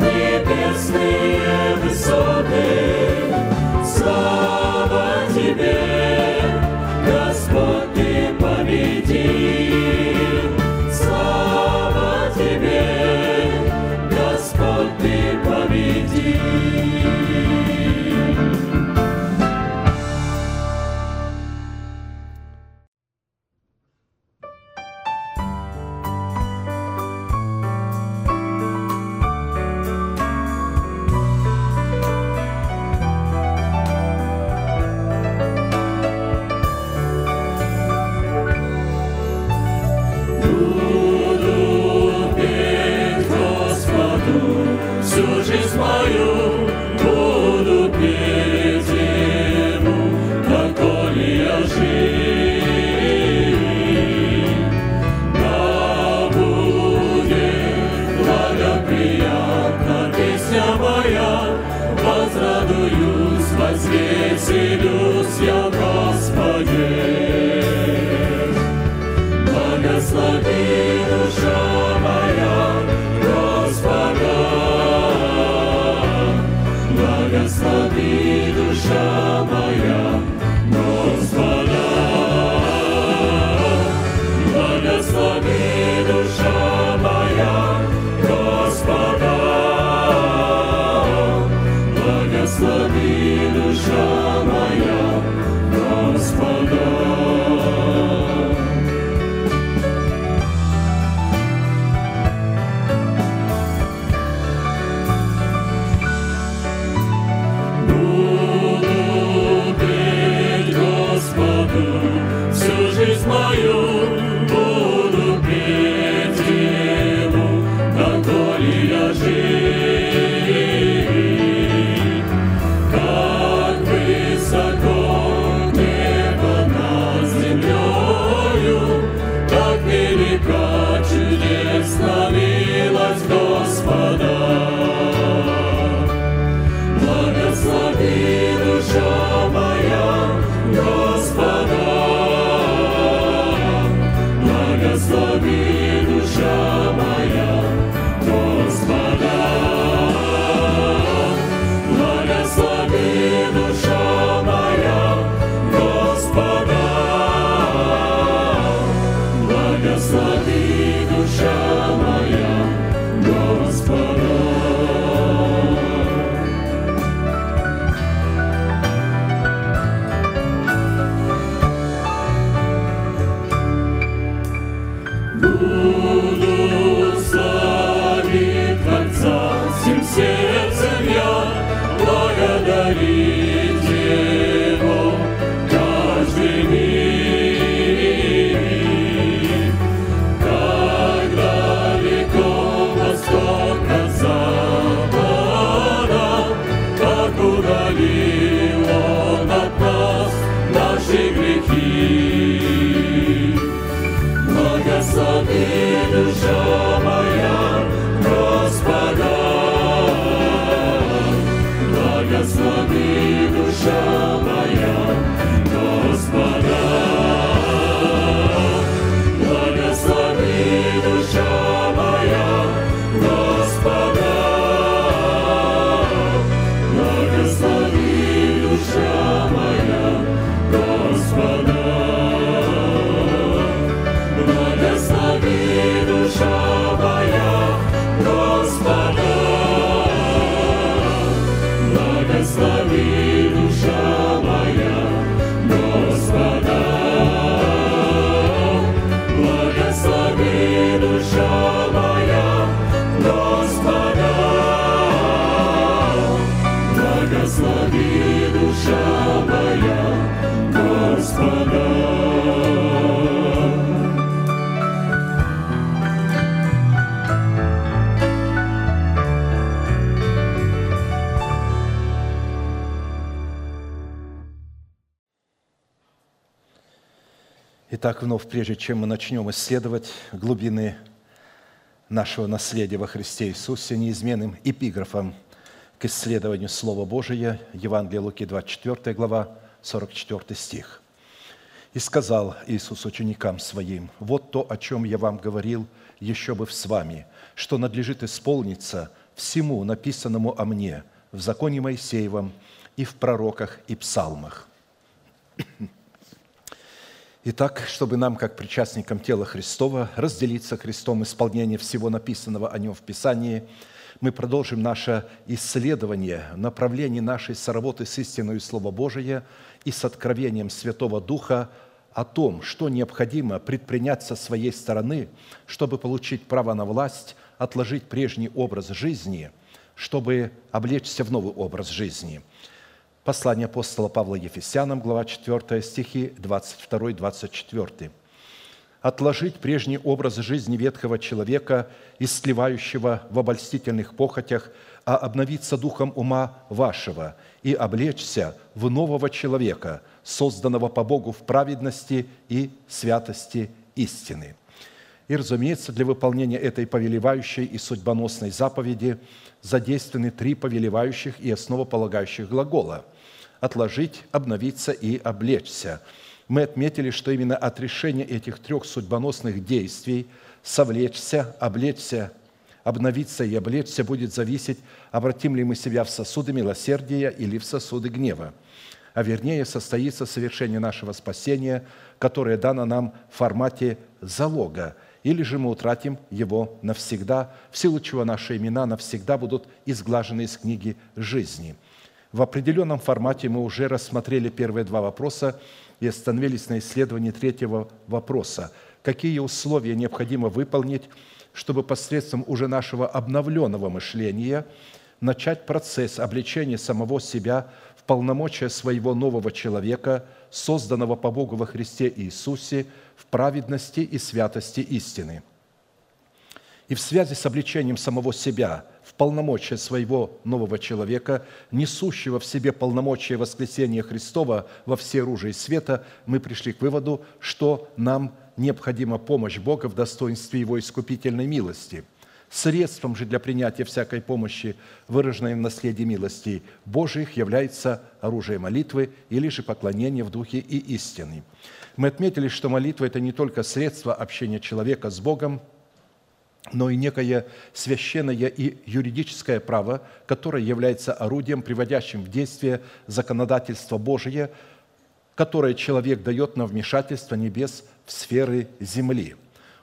Небесные высоты Итак, вновь, прежде чем мы начнем исследовать глубины нашего наследия во Христе Иисусе, неизменным эпиграфом к исследованию Слова Божия, Евангелие Луки, 24 глава, 44 стих. «И сказал Иисус ученикам Своим, «Вот то, о чем я вам говорил, еще бы с вами, что надлежит исполниться всему написанному о мне в законе Моисеевом и в пророках и псалмах». Итак, чтобы нам, как причастникам тела Христова, разделиться Христом исполнение всего написанного о Нем в Писании, мы продолжим наше исследование в направлении нашей соработы с истиной Слова Божия и с откровением Святого Духа о том, что необходимо предпринять со своей стороны, чтобы получить право на власть, отложить прежний образ жизни, чтобы облечься в новый образ жизни – Послание апостола Павла Ефесянам, глава 4, стихи 22-24. отложить прежний образ жизни ветхого человека, истлевающего в обольстительных похотях, а обновиться духом ума вашего и облечься в нового человека, созданного по Богу в праведности и святости истины». И, разумеется, для выполнения этой повелевающей и судьбоносной заповеди задействованы три повелевающих и основополагающих глагола – отложить, обновиться и облечься – мы отметили, что именно от решения этих трех судьбоносных действий совлечься, облечься, обновиться и облечься будет зависеть, обратим ли мы себя в сосуды милосердия или в сосуды гнева. А вернее, состоится совершение нашего спасения, которое дано нам в формате залога, или же мы утратим его навсегда, в силу чего наши имена навсегда будут изглажены из книги жизни. В определенном формате мы уже рассмотрели первые два вопроса и остановились на исследовании третьего вопроса. Какие условия необходимо выполнить, чтобы посредством уже нашего обновленного мышления начать процесс обличения самого себя в полномочия своего нового человека, созданного по Богу во Христе Иисусе, в праведности и святости истины. И в связи с обличением самого себя в полномочия своего нового человека, несущего в себе полномочия воскресения Христова во все оружие света, мы пришли к выводу, что нам необходима помощь Бога в достоинстве Его искупительной милости. Средством же для принятия всякой помощи, выраженной в наследии милости Божьих, является оружие молитвы или же поклонение в духе и истины. Мы отметили, что молитва – это не только средство общения человека с Богом – но и некое священное и юридическое право, которое является орудием, приводящим в действие законодательство Божие, которое человек дает на вмешательство небес в сферы земли.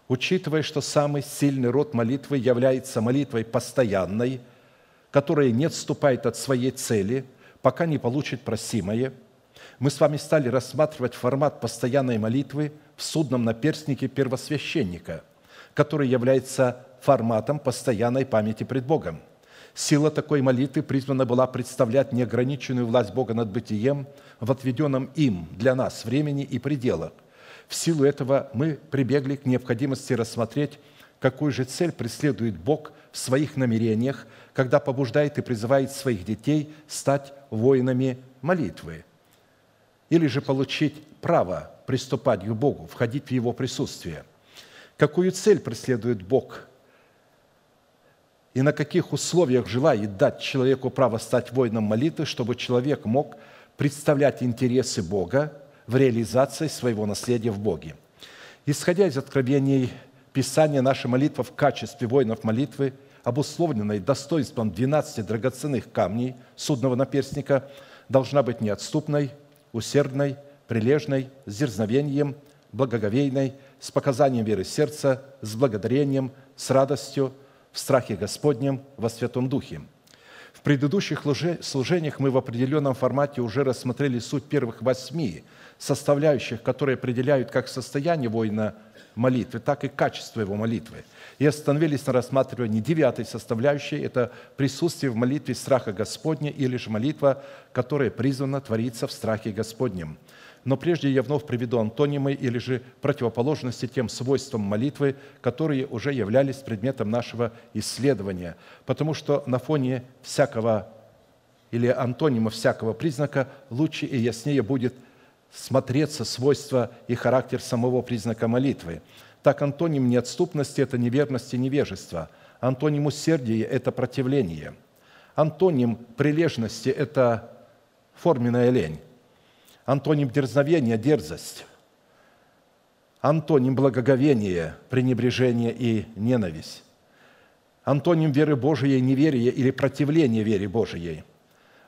Учитывая, что самый сильный род молитвы является молитвой постоянной, которая не отступает от своей цели, пока не получит просимое, мы с вами стали рассматривать формат постоянной молитвы в судном наперстнике первосвященника – который является форматом постоянной памяти пред Богом. Сила такой молитвы призвана была представлять неограниченную власть Бога над бытием в отведенном им для нас времени и пределах. В силу этого мы прибегли к необходимости рассмотреть, какую же цель преследует Бог в своих намерениях, когда побуждает и призывает своих детей стать воинами молитвы, или же получить право приступать к Богу, входить в Его присутствие – какую цель преследует Бог и на каких условиях желает дать человеку право стать воином молитвы, чтобы человек мог представлять интересы Бога в реализации своего наследия в Боге. Исходя из откровений Писания, наша молитва в качестве воинов молитвы, обусловленной достоинством 12 драгоценных камней судного наперстника, должна быть неотступной, усердной, прилежной, с дерзновением, благоговейной – с показанием веры сердца, с благодарением, с радостью, в страхе Господнем, во Святом Духе. В предыдущих служениях мы в определенном формате уже рассмотрели суть первых восьми составляющих, которые определяют как состояние воина молитвы, так и качество его молитвы. И остановились на рассматривании девятой составляющей – это присутствие в молитве страха Господня или же молитва, которая призвана твориться в страхе Господнем – но прежде я вновь приведу антонимы или же противоположности тем свойствам молитвы, которые уже являлись предметом нашего исследования. Потому что на фоне всякого или антонима всякого признака лучше и яснее будет смотреться свойства и характер самого признака молитвы. Так антоним неотступности – это неверность и невежество. Антоним усердия – это противление. Антоним прилежности – это форменная лень. Антоним дерзновения – дерзость. Антоним благоговения – пренебрежение и ненависть. Антоним веры Божией – неверие или противление вере Божией.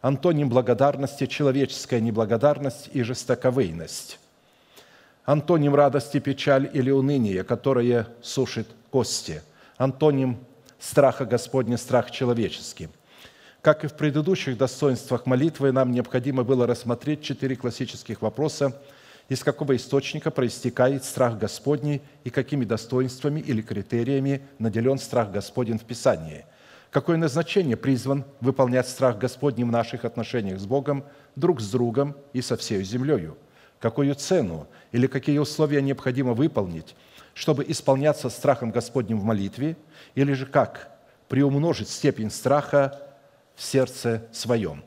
Антоним благодарности – человеческая неблагодарность и жестоковыйность. Антоним радости – печаль или уныние, которое сушит кости. Антоним страха Господня – страх человеческий – как и в предыдущих достоинствах молитвы, нам необходимо было рассмотреть четыре классических вопроса, из какого источника проистекает страх Господний и какими достоинствами или критериями наделен страх Господень в Писании. Какое назначение призван выполнять страх Господний в наших отношениях с Богом, друг с другом и со всей землею? какую цену или какие условия необходимо выполнить, чтобы исполняться страхом Господним в молитве, или же как приумножить степень страха сердце своем.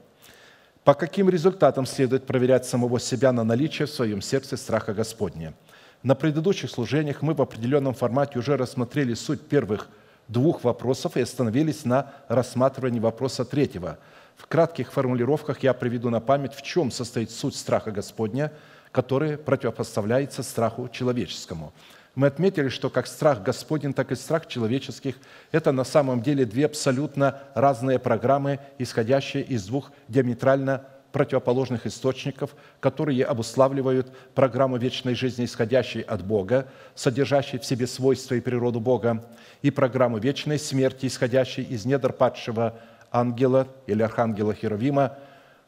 По каким результатам следует проверять самого себя на наличие в своем сердце страха Господня? На предыдущих служениях мы в определенном формате уже рассмотрели суть первых двух вопросов и остановились на рассматривании вопроса третьего. В кратких формулировках я приведу на память, в чем состоит суть страха Господня, который противопоставляется страху человеческому – мы отметили, что как страх Господень, так и страх человеческих – это на самом деле две абсолютно разные программы, исходящие из двух диаметрально противоположных источников, которые обуславливают программу вечной жизни, исходящей от Бога, содержащей в себе свойства и природу Бога, и программу вечной смерти, исходящей из недр падшего ангела или архангела Херовима,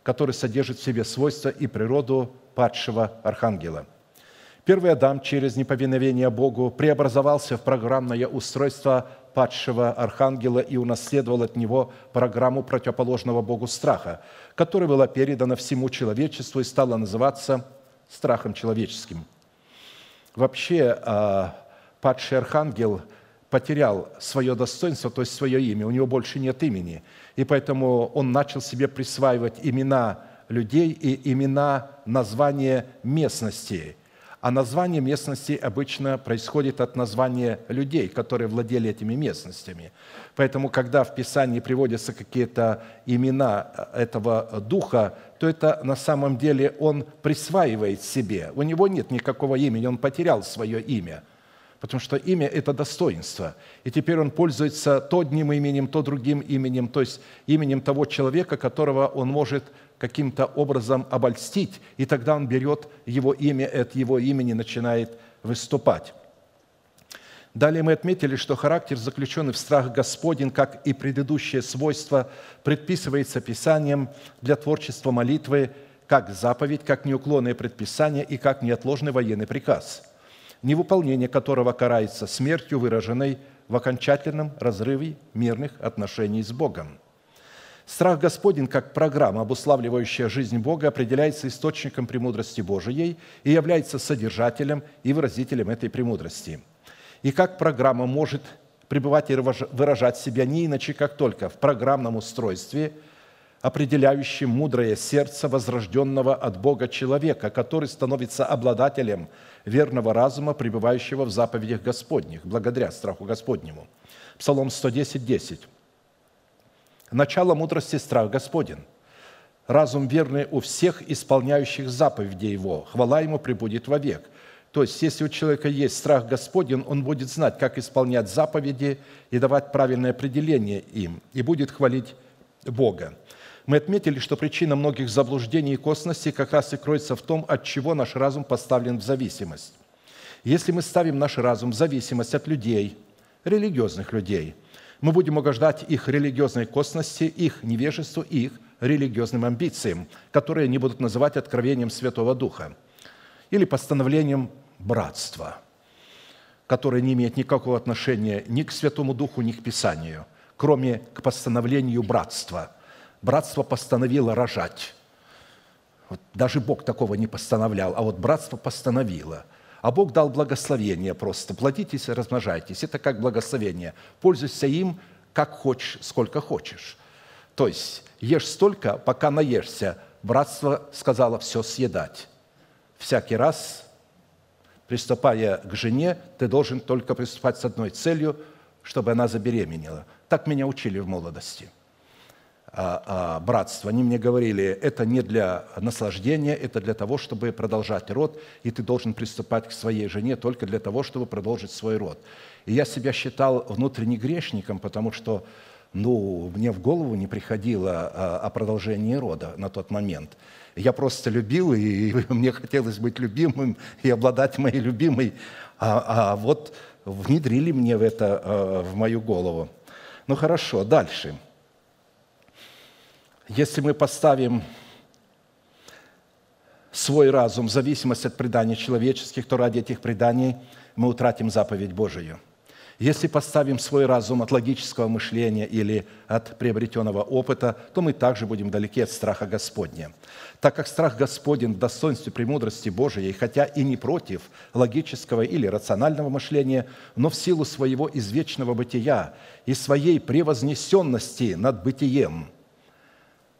который содержит в себе свойства и природу падшего архангела – Первый Адам через неповиновение Богу преобразовался в программное устройство падшего архангела и унаследовал от него программу противоположного Богу страха, которая была передана всему человечеству и стала называться страхом человеческим. Вообще, а, падший архангел потерял свое достоинство, то есть свое имя, у него больше нет имени, и поэтому он начал себе присваивать имена людей и имена, названия местностей – а название местности обычно происходит от названия людей, которые владели этими местностями. Поэтому, когда в Писании приводятся какие-то имена этого духа, то это на самом деле он присваивает себе. У него нет никакого имени, он потерял свое имя – потому что имя – это достоинство. И теперь он пользуется то одним именем, то другим именем, то есть именем того человека, которого он может каким-то образом обольстить, и тогда он берет его имя, от его имени начинает выступать. Далее мы отметили, что характер, заключенный в страх Господень, как и предыдущее свойство, предписывается Писанием для творчества молитвы как заповедь, как неуклонное предписание и как неотложный военный приказ, невыполнение которого карается смертью, выраженной в окончательном разрыве мирных отношений с Богом – Страх Господень, как программа, обуславливающая жизнь Бога, определяется источником премудрости Божией и является содержателем и выразителем этой премудрости. И как программа может пребывать и выражать себя не иначе, как только в программном устройстве, определяющем мудрое сердце возрожденного от Бога человека, который становится обладателем верного разума, пребывающего в заповедях Господних, благодаря страху Господнему. Псалом 110, 10. Начало мудрости – страх Господен. Разум верный у всех исполняющих заповеди Его. Хвала Ему прибудет вовек. То есть, если у человека есть страх Господен, он будет знать, как исполнять заповеди и давать правильное определение им, и будет хвалить Бога. Мы отметили, что причина многих заблуждений и косностей как раз и кроется в том, от чего наш разум поставлен в зависимость. Если мы ставим наш разум в зависимость от людей, религиозных людей – мы будем угождать их религиозной косности, их невежеству и их религиозным амбициям, которые они будут называть откровением Святого Духа или постановлением братства, которое не имеет никакого отношения ни к Святому Духу, ни к Писанию, кроме к постановлению братства. Братство постановило рожать. Вот даже Бог такого не постановлял, а вот братство постановило – а Бог дал благословение просто. Плодитесь, размножайтесь. Это как благословение. Пользуйся им, как хочешь, сколько хочешь. То есть ешь столько, пока наешься. Братство сказало все съедать. Всякий раз, приступая к жене, ты должен только приступать с одной целью, чтобы она забеременела. Так меня учили в молодости. А, а, братства, они мне говорили, это не для наслаждения, это для того, чтобы продолжать род, и ты должен приступать к своей жене только для того, чтобы продолжить свой род. И я себя считал внутренне грешником, потому что ну, мне в голову не приходило а, о продолжении рода на тот момент. Я просто любил, и мне хотелось быть любимым и обладать моей любимой. А, а вот внедрили мне в это, в мою голову. Ну хорошо, дальше – если мы поставим свой разум в зависимость от преданий человеческих, то ради этих преданий мы утратим заповедь Божию. Если поставим свой разум от логического мышления или от приобретенного опыта, то мы также будем далеки от страха Господня. Так как страх Господень в достоинстве премудрости Божией, хотя и не против логического или рационального мышления, но в силу своего извечного бытия и своей превознесенности над бытием,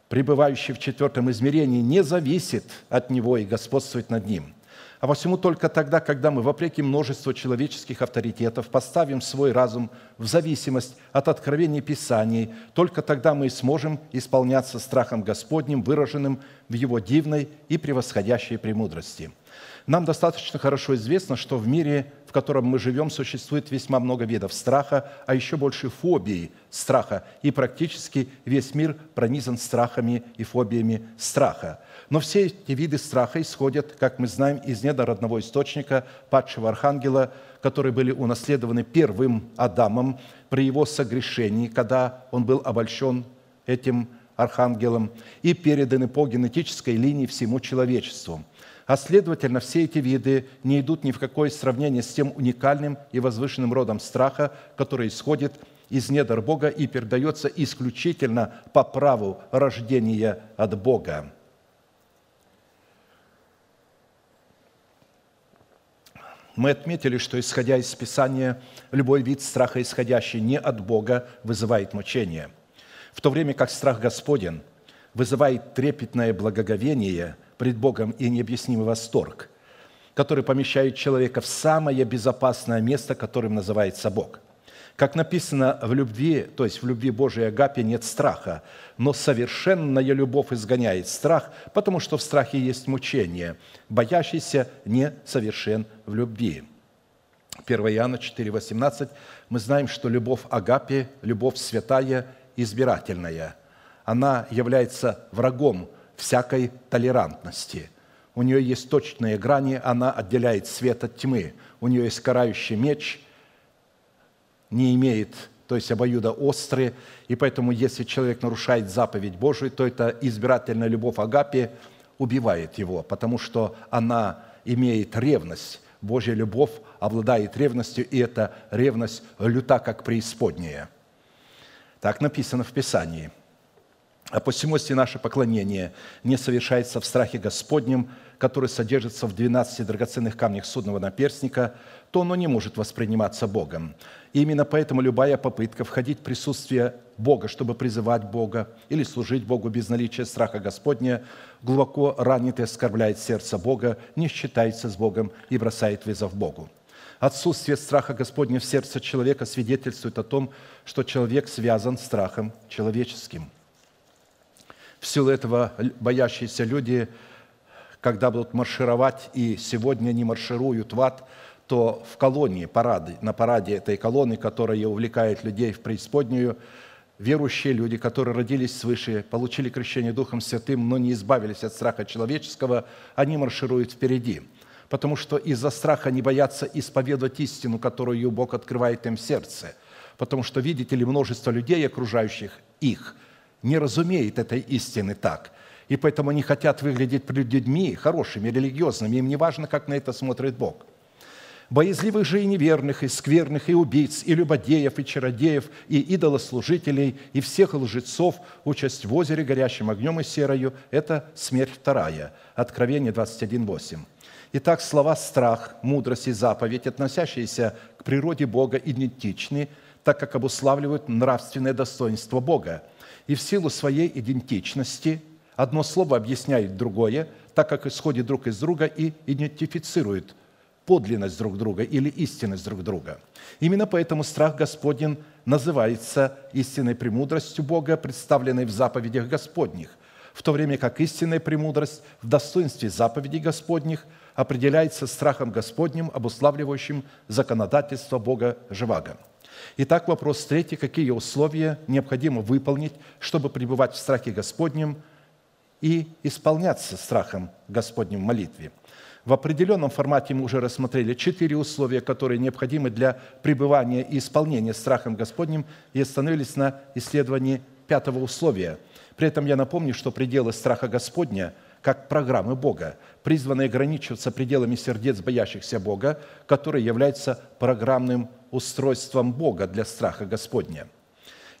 пребывающий в четвертом измерении, не зависит от него и господствует над ним – а посему только тогда, когда мы, вопреки множеству человеческих авторитетов, поставим свой разум в зависимость от откровений Писаний, только тогда мы сможем исполняться страхом Господним, выраженным в Его дивной и превосходящей премудрости – нам достаточно хорошо известно, что в мире, котором мы живем, существует весьма много видов страха, а еще больше фобий страха, и практически весь мир пронизан страхами и фобиями страха. Но все эти виды страха исходят, как мы знаем, из недр одного источника, падшего архангела, которые были унаследованы первым Адамом при его согрешении, когда он был обольщен этим архангелом, и переданы по генетической линии всему человечеству – а следовательно, все эти виды не идут ни в какое сравнение с тем уникальным и возвышенным родом страха, который исходит из недр Бога и передается исключительно по праву рождения от Бога. Мы отметили, что, исходя из Писания, любой вид страха, исходящий не от Бога, вызывает мучение, в то время как страх Господен вызывает трепетное благоговение – пред Богом и необъяснимый восторг, который помещает человека в самое безопасное место, которым называется Бог. Как написано в любви, то есть в любви Божией Агапе нет страха, но совершенная любовь изгоняет страх, потому что в страхе есть мучение. Боящийся не совершен в любви. 1 Иоанна 4, 18 мы знаем, что любовь Агапе, любовь святая, избирательная. Она является врагом всякой толерантности. У нее есть точные грани, она отделяет свет от тьмы. У нее есть карающий меч, не имеет, то есть обоюдо острые, и поэтому, если человек нарушает заповедь Божию, то это избирательная любовь Агапи убивает его, потому что она имеет ревность. Божья любовь обладает ревностью, и эта ревность люта, как преисподняя. Так написано в Писании – а посему, если наше поклонение не совершается в страхе Господнем, который содержится в 12 драгоценных камнях судного наперстника, то оно не может восприниматься Богом. И именно поэтому любая попытка входить в присутствие Бога, чтобы призывать Бога или служить Богу без наличия страха Господня, глубоко ранит и оскорбляет сердце Бога, не считается с Богом и бросает вызов Богу. Отсутствие страха Господня в сердце человека свидетельствует о том, что человек связан страхом человеческим – в силу этого боящиеся люди, когда будут маршировать, и сегодня не маршируют в ад, то в колонии, парады, на параде этой колонны, которая увлекает людей в преисподнюю, верующие люди, которые родились свыше, получили крещение Духом Святым, но не избавились от страха человеческого, они маршируют впереди. Потому что из-за страха они боятся исповедовать истину, которую Бог открывает им в сердце. Потому что, видите ли, множество людей, окружающих их – не разумеет этой истины так. И поэтому они хотят выглядеть перед людьми хорошими, религиозными. Им не важно, как на это смотрит Бог. Боязливых же и неверных, и скверных, и убийц, и любодеев, и чародеев, и идолослужителей, и всех лжецов участь в озере горящим огнем и серою – это смерть вторая. Откровение 21.8. Итак, слова «страх», «мудрость» и «заповедь», относящиеся к природе Бога, идентичны, так как обуславливают нравственное достоинство Бога – и в силу своей идентичности одно слово объясняет другое, так как исходит друг из друга и идентифицирует подлинность друг друга или истинность друг друга. Именно поэтому страх Господень называется истинной премудростью Бога, представленной в заповедях Господних, в то время как истинная премудрость в достоинстве заповедей Господних определяется страхом Господним, обуславливающим законодательство Бога Живаго. Итак, вопрос третий. Какие условия необходимо выполнить, чтобы пребывать в страхе Господнем и исполняться страхом Господнем в молитве? В определенном формате мы уже рассмотрели четыре условия, которые необходимы для пребывания и исполнения страхом Господним, и остановились на исследовании пятого условия. При этом я напомню, что пределы страха Господня – как программы Бога, призваны ограничиваться пределами сердец боящихся Бога, которые являются программным устройством Бога для страха Господня.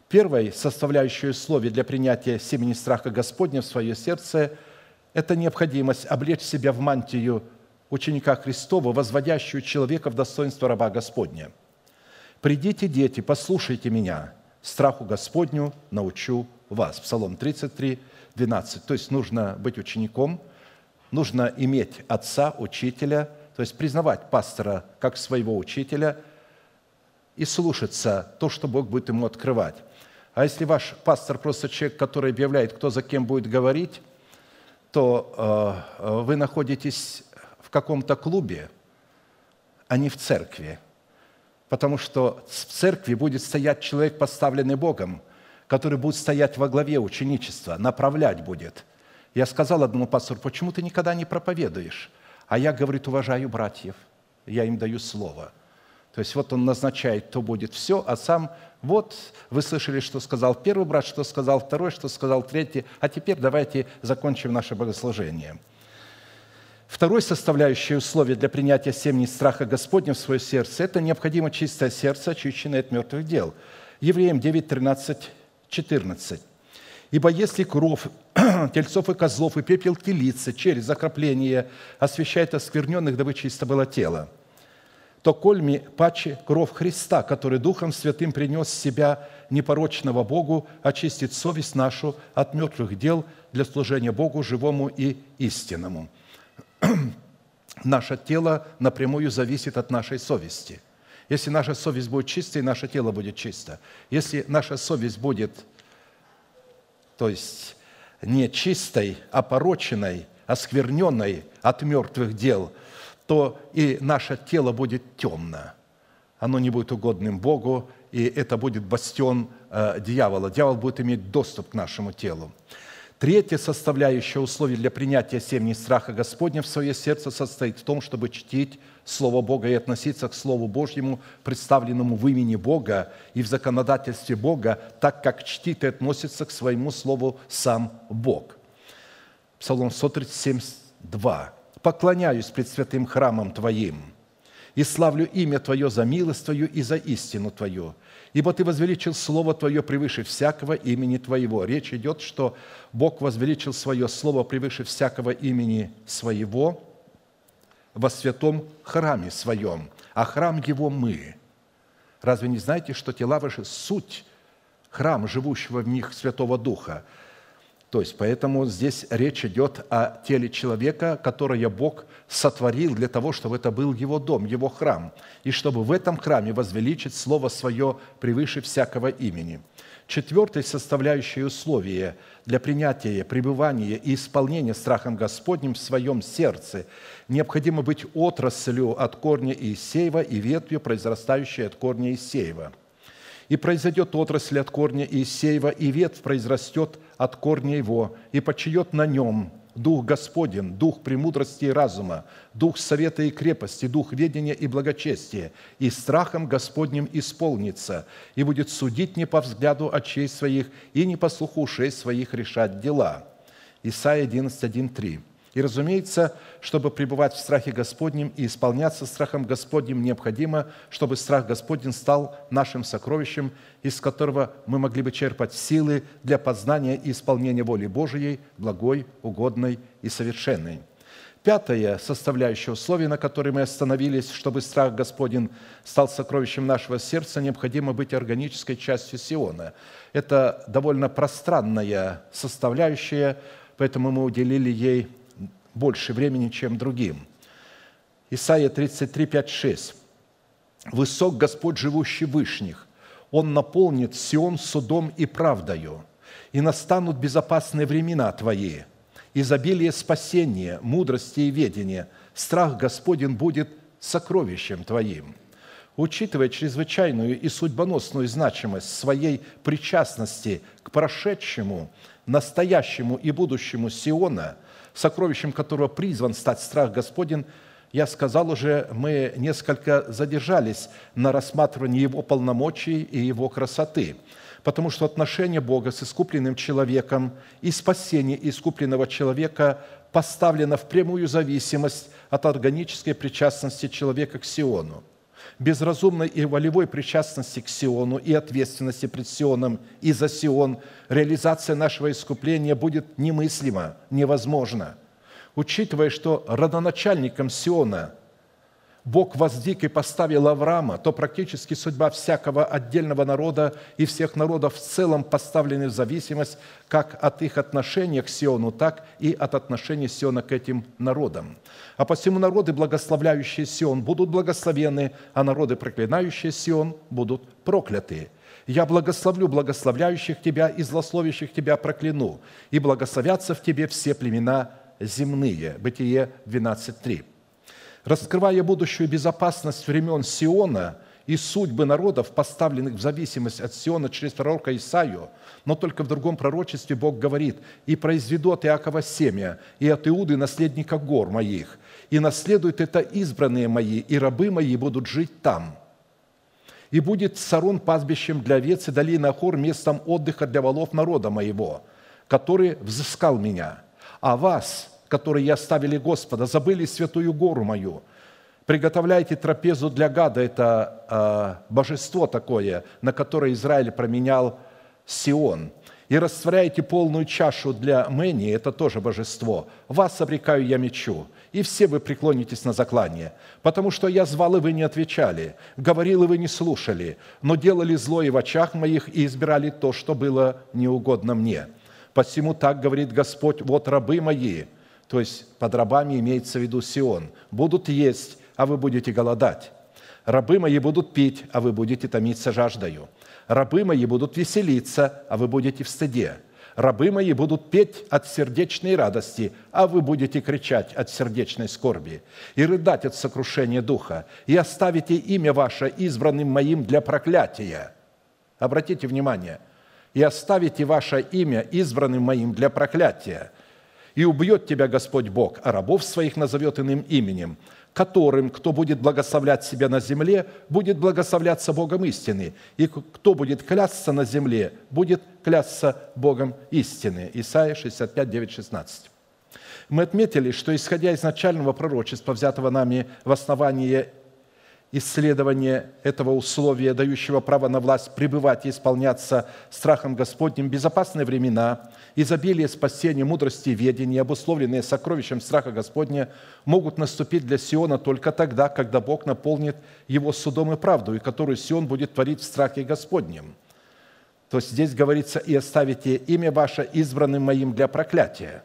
Первой составляющей условия для принятия семени страха Господня в свое сердце – это необходимость облечь себя в мантию ученика Христова, возводящую человека в достоинство раба Господня. «Придите, дети, послушайте меня, страху Господню научу вас». Псалом 33, 12. То есть нужно быть учеником, нужно иметь отца, учителя, то есть признавать пастора как своего учителя и слушаться то, что Бог будет ему открывать. А если ваш пастор просто человек, который объявляет, кто за кем будет говорить, то э, вы находитесь в каком-то клубе, а не в церкви. Потому что в церкви будет стоять человек, поставленный Богом, который будет стоять во главе ученичества, направлять будет. Я сказал одному пастору, почему ты никогда не проповедуешь? А я, говорит, уважаю братьев, я им даю слово. То есть вот он назначает, кто будет все, а сам вот вы слышали, что сказал первый брат, что сказал второй, что сказал третий, а теперь давайте закончим наше богослужение. Второй составляющей условия для принятия семени страха Господня в свое сердце – это необходимо чистое сердце, очищенное от мертвых дел. Евреям 9, 13, 14. «Ибо если кровь тельцов и козлов и пепел телицы через окропление освящает оскверненных, дабы чисто было тело, то кольми паче кровь Христа, который Духом Святым принес себя непорочного Богу, очистит совесть нашу от мертвых дел для служения Богу живому и истинному». Наше тело напрямую зависит от нашей совести. Если наша совесть будет чистой, наше тело будет чисто. Если наша совесть будет, то есть не чистой, а пороченной, оскверненной от мертвых дел, то и наше тело будет темно. Оно не будет угодным Богу, и это будет бастион э, дьявола. Дьявол будет иметь доступ к нашему телу. Третья составляющая условия для принятия семени страха Господня в свое сердце состоит в том, чтобы чтить Слово Бога и относиться к Слову Божьему, представленному в имени Бога и в законодательстве Бога, так как чтит и относится к своему Слову сам Бог. Псалом 137, 2. «Поклоняюсь пред святым храмом Твоим, и славлю имя Твое за милость Твою и за истину Твою, ибо Ты возвеличил Слово Твое превыше всякого имени Твоего». Речь идет, что Бог возвеличил Свое Слово превыше всякого имени Своего во святом храме Своем, а храм Его мы. Разве не знаете, что тела ваши – суть храм, живущего в них Святого Духа – то есть, поэтому здесь речь идет о теле человека, которое Бог сотворил для того, чтобы это был его дом, его храм, и чтобы в этом храме возвеличить Слово Свое превыше всякого имени. Четвертое составляющее условие для принятия, пребывания и исполнения страхом Господним в своем сердце необходимо быть отраслью от корня Иисеева и ветвью, произрастающей от корня Иисеева – и произойдет отрасль от корня Иисеева, и ветвь произрастет от корня его, и почиет на нем Дух Господен, Дух премудрости и разума, Дух совета и крепости, Дух ведения и благочестия, и страхом Господним исполнится, и будет судить не по взгляду очей своих и не по слуху ушей своих решать дела». Исайя 11, 1, 3. И, разумеется, чтобы пребывать в страхе Господнем и исполняться страхом Господним, необходимо, чтобы страх Господень стал нашим сокровищем, из которого мы могли бы черпать силы для познания и исполнения воли Божией, благой, угодной и совершенной. Пятое составляющее условие, на которое мы остановились, чтобы страх Господень стал сокровищем нашего сердца, необходимо быть органической частью Сиона. Это довольно пространная составляющая, поэтому мы уделили ей больше времени, чем другим. Исайя 33, 5, 6. «Высок Господь, живущий вышних, Он наполнит Сион судом и правдою, и настанут безопасные времена Твои, изобилие спасения, мудрости и ведения, страх Господень будет сокровищем Твоим». Учитывая чрезвычайную и судьбоносную значимость своей причастности к прошедшему, настоящему и будущему Сиона – сокровищем которого призван стать страх Господень, я сказал уже, мы несколько задержались на рассматривании Его полномочий и Его красоты, потому что отношение Бога с искупленным человеком и спасение искупленного человека поставлено в прямую зависимость от органической причастности человека к Сиону. Безразумной и волевой причастности к Сиону и ответственности пред Сионом и за Сион, реализация нашего искупления будет немыслима, невозможна. Учитывая, что родоначальником Сиона – Бог воздвиг и поставил Авраама, то практически судьба всякого отдельного народа и всех народов в целом поставлены в зависимость как от их отношения к Сиону, так и от отношения Сиона к этим народам. А посему народы, благословляющие Сион, будут благословены, а народы, проклинающие Сион, будут прокляты. Я благословлю благословляющих тебя и злословящих тебя прокляну, и благословятся в тебе все племена земные». Бытие 12.3 раскрывая будущую безопасность времен Сиона и судьбы народов, поставленных в зависимость от Сиона через пророка Исаию, но только в другом пророчестве Бог говорит, «И произведу от Иакова семя, и от Иуды наследника гор моих, и наследуют это избранные мои, и рабы мои будут жить там». И будет Сарон пастбищем для овец, и долина Ахор местом отдыха для волов народа моего, который взыскал меня. А вас, которые оставили Господа, забыли святую гору мою. Приготовляйте трапезу для гада, это э, божество такое, на которое Израиль променял Сион. И растворяйте полную чашу для Мэни, это тоже божество. Вас обрекаю я мечу, и все вы преклонитесь на заклание, потому что я звал, и вы не отвечали, говорил, и вы не слушали, но делали злое в очах моих и избирали то, что было неугодно мне. Посему так говорит Господь, вот рабы мои – то есть под рабами имеется в виду Сион, будут есть, а вы будете голодать. Рабы мои будут пить, а вы будете томиться жаждою. Рабы мои будут веселиться, а вы будете в стыде. Рабы мои будут петь от сердечной радости, а вы будете кричать от сердечной скорби и рыдать от сокрушения духа, и оставите имя ваше избранным моим для проклятия. Обратите внимание, и оставите ваше имя избранным моим для проклятия – и убьет тебя Господь Бог, а рабов своих назовет иным именем, которым, кто будет благословлять себя на земле, будет благословляться Богом истины, и кто будет клясться на земле, будет клясться Богом истины». Исайя 65, 9, 16. Мы отметили, что, исходя из начального пророчества, взятого нами в основании исследование этого условия, дающего право на власть пребывать и исполняться страхом Господним, безопасные времена, изобилие спасения, мудрости и ведения, обусловленные сокровищем страха Господня, могут наступить для Сиона только тогда, когда Бог наполнит его судом и правду, и которую Сион будет творить в страхе Господнем. То есть здесь говорится, «И оставите имя ваше избранным моим для проклятия».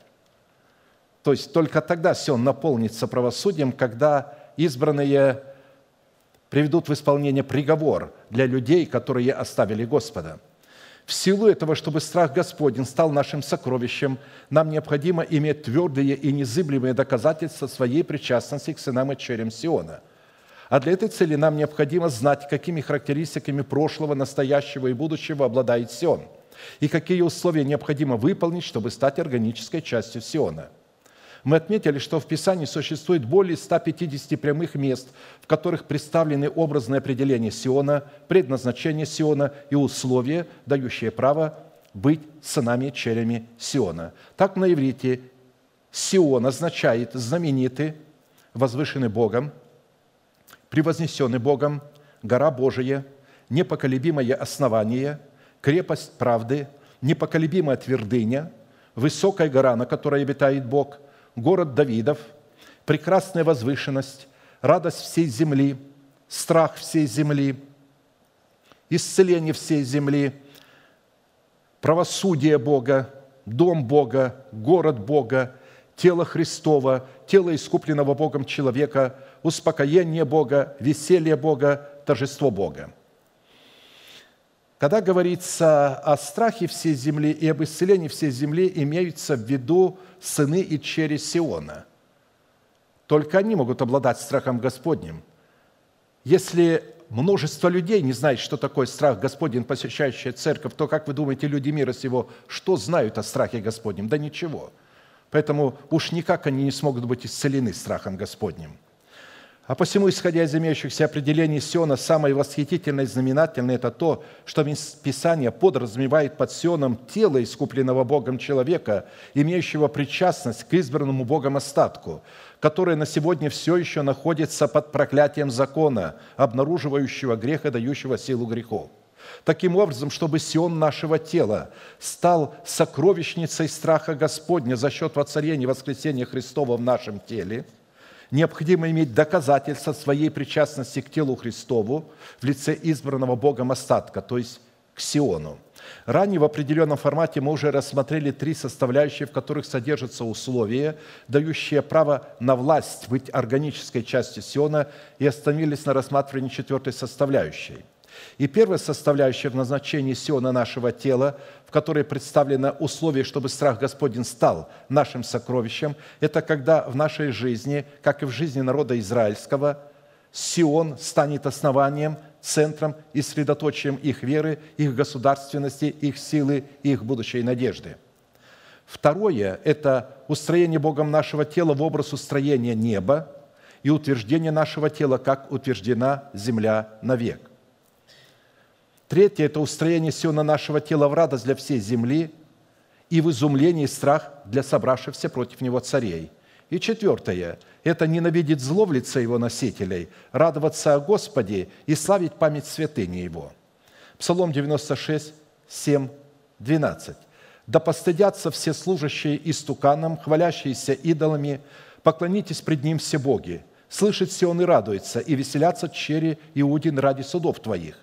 То есть только тогда Сион наполнится правосудием, когда избранные приведут в исполнение приговор для людей, которые оставили Господа. В силу этого, чтобы страх Господень стал нашим сокровищем, нам необходимо иметь твердые и незыблемые доказательства своей причастности к сынам и черям Сиона. А для этой цели нам необходимо знать, какими характеристиками прошлого, настоящего и будущего обладает Сион, и какие условия необходимо выполнить, чтобы стать органической частью Сиона – мы отметили, что в Писании существует более 150 прямых мест, в которых представлены образные определения Сиона, предназначение Сиона и условия, дающие право быть сынами черями Сиона. Так на иврите Сион означает знаменитый, возвышенный Богом, превознесенный Богом, гора Божия, непоколебимое основание, крепость правды, непоколебимая твердыня, высокая гора, на которой обитает Бог – город Давидов, прекрасная возвышенность, радость всей земли, страх всей земли, исцеление всей земли, правосудие Бога, дом Бога, город Бога, тело Христова, тело искупленного Богом человека, успокоение Бога, веселье Бога, торжество Бога – когда говорится о страхе всей земли и об исцелении всей земли, имеются в виду сыны и чери Сиона. Только они могут обладать страхом Господним. Если множество людей не знает, что такое страх Господень, посещающая церковь, то, как вы думаете, люди мира сего, что знают о страхе Господнем? Да ничего. Поэтому уж никак они не смогут быть исцелены страхом Господним – А посему, исходя из имеющихся определений Сиона, самое восхитительное и знаменательное – это то, что Писание подразумевает под Сионом тело искупленного Богом человека, имеющего причастность к избранному Богом остатку, которое на сегодня все еще находится под проклятием закона, обнаруживающего грех и дающего силу грехов. Таким образом, чтобы Сион нашего тела стал сокровищницей страха Господня за счет воцарения воскресения Христова в нашем теле – необходимо иметь доказательства своей причастности к телу Христову в лице избранного Богом остатка, то есть к Сиону. Ранее в определенном формате мы уже рассмотрели три составляющие, в которых содержатся условия, дающие право на власть быть органической частью Сиона, и остановились на рассматривании четвертой составляющей – и первая составляющая в назначении Сиона нашего тела, в которой представлено условие, чтобы страх Господень стал нашим сокровищем, это когда в нашей жизни, как и в жизни народа израильского, Сион станет основанием, центром и средоточием их веры, их государственности, их силы, их будущей надежды. Второе – это устроение Богом нашего тела в образ устроения неба и утверждение нашего тела, как утверждена земля навек. Третье – это устроение Сиона нашего тела в радость для всей земли и в изумлении страх для собравшихся против него царей. И четвертое – это ненавидеть зло в лице его носителей, радоваться о Господе и славить память святыни его. Псалом 96, 7, 12. «Да постыдятся все служащие истуканом, хвалящиеся идолами, поклонитесь пред ним все боги. Слышит все он и радуется, и веселятся черри Иудин ради судов Твоих.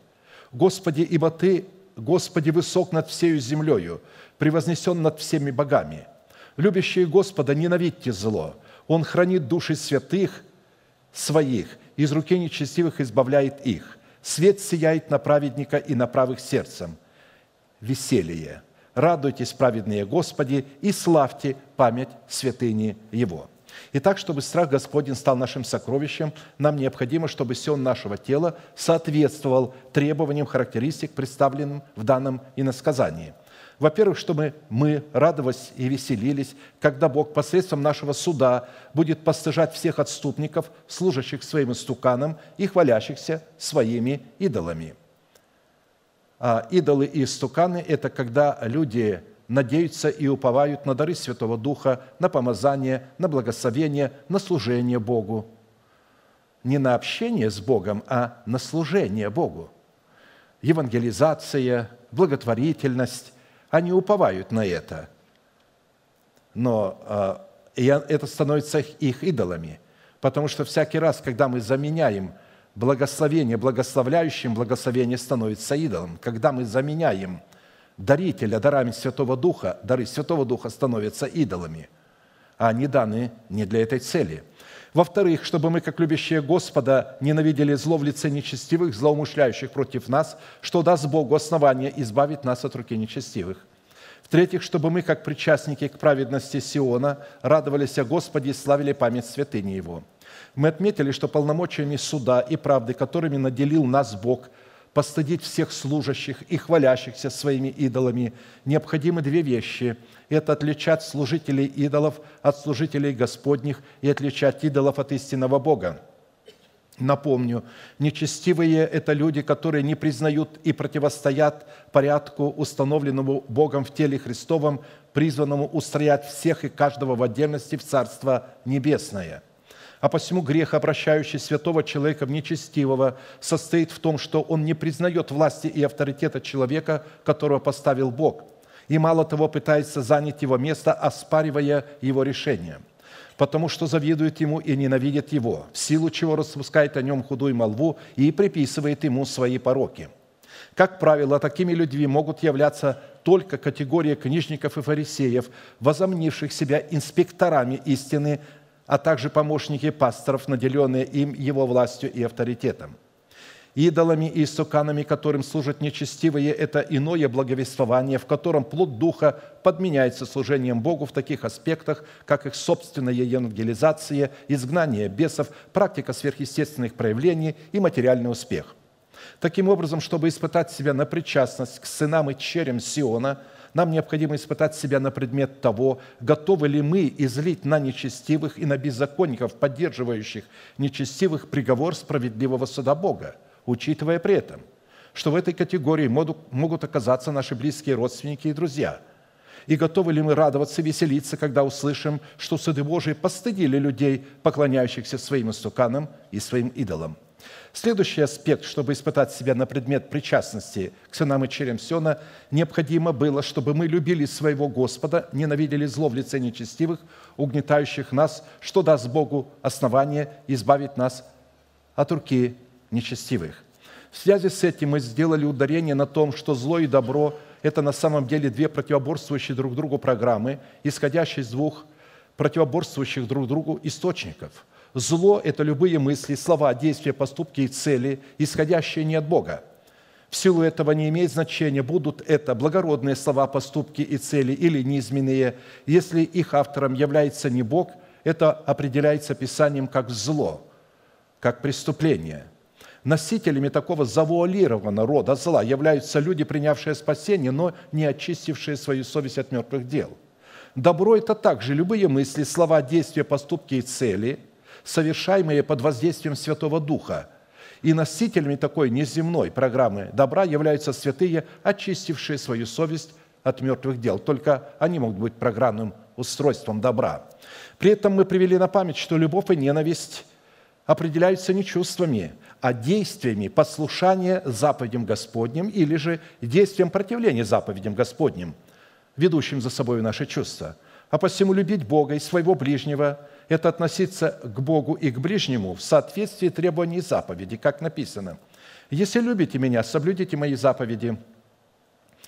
Господи, ибо Ты, Господи, высок над всею землею, превознесен над всеми богами. Любящие Господа, ненавидьте зло. Он хранит души святых своих, из руки нечестивых избавляет их. Свет сияет на праведника и на правых сердцем. Веселье. Радуйтесь, праведные Господи, и славьте память святыни Его». Итак, чтобы страх Господень стал нашим сокровищем, нам необходимо, чтобы сен нашего тела соответствовал требованиям характеристик, представленным в данном иносказании. Во-первых, чтобы мы радовались и веселились, когда Бог посредством нашего суда будет постыжать всех отступников, служащих своим истуканам и хвалящихся своими идолами. А идолы и истуканы – это когда люди надеются и уповают на дары Святого Духа, на помазание, на благословение, на служение Богу. Не на общение с Богом, а на служение Богу. Евангелизация, благотворительность, они уповают на это. Но а, это становится их идолами, потому что всякий раз, когда мы заменяем благословение благословляющим, благословение становится идолом. Когда мы заменяем – дарителя дарами Святого Духа, дары Святого Духа становятся идолами, а они даны не для этой цели. Во-вторых, чтобы мы, как любящие Господа, ненавидели зло в лице нечестивых, злоумышляющих против нас, что даст Богу основание избавить нас от руки нечестивых. В-третьих, чтобы мы, как причастники к праведности Сиона, радовались о Господе и славили память святыни Его. Мы отметили, что полномочиями суда и правды, которыми наделил нас Бог – постыдить всех служащих и хвалящихся своими идолами, необходимы две вещи. Это отличать служителей идолов от служителей Господних и отличать идолов от истинного Бога. Напомню, нечестивые – это люди, которые не признают и противостоят порядку, установленному Богом в теле Христовом, призванному устроять всех и каждого в отдельности в Царство Небесное – а посему грех, обращающий святого человека в нечестивого, состоит в том, что он не признает власти и авторитета человека, которого поставил Бог, и мало того пытается занять его место, оспаривая его решение – потому что завидует ему и ненавидит его, в силу чего распускает о нем худую молву и приписывает ему свои пороки. Как правило, такими людьми могут являться только категория книжников и фарисеев, возомнивших себя инспекторами истины, а также помощники пасторов, наделенные им его властью и авторитетом. Идолами и истуканами, которым служат нечестивые, это иное благовествование, в котором плод Духа подменяется служением Богу в таких аспектах, как их собственная евангелизация, изгнание бесов, практика сверхъестественных проявлений и материальный успех. Таким образом, чтобы испытать себя на причастность к сынам и черям Сиона – нам необходимо испытать себя на предмет того, готовы ли мы излить на нечестивых и на беззаконников, поддерживающих нечестивых, приговор справедливого суда Бога, учитывая при этом, что в этой категории могут оказаться наши близкие родственники и друзья. И готовы ли мы радоваться, веселиться, когда услышим, что суды Божии постыдили людей, поклоняющихся своим истуканам и своим идолам – Следующий аспект, чтобы испытать себя на предмет причастности к сынам и черям Сиона, необходимо было, чтобы мы любили своего Господа, ненавидели зло в лице нечестивых, угнетающих нас, что даст Богу основание избавить нас от руки нечестивых. В связи с этим мы сделали ударение на том, что зло и добро – это на самом деле две противоборствующие друг другу программы, исходящие из двух противоборствующих друг другу источников – Зло – это любые мысли, слова, действия, поступки и цели, исходящие не от Бога. В силу этого не имеет значения, будут это благородные слова, поступки и цели или низменные. Если их автором является не Бог, это определяется Писанием как зло, как преступление. Носителями такого завуалированного рода зла являются люди, принявшие спасение, но не очистившие свою совесть от мертвых дел. Добро – это также любые мысли, слова, действия, поступки и цели – совершаемые под воздействием Святого Духа. И носителями такой неземной программы добра являются святые, очистившие свою совесть от мертвых дел. Только они могут быть программным устройством добра. При этом мы привели на память, что любовь и ненависть определяются не чувствами, а действиями послушания заповедям Господним или же действием противления заповедям Господним, ведущим за собой наши чувства. А посему любить Бога и своего ближнего – это относиться к Богу и к ближнему в соответствии требований заповеди, как написано. «Если любите Меня, соблюдите Мои заповеди,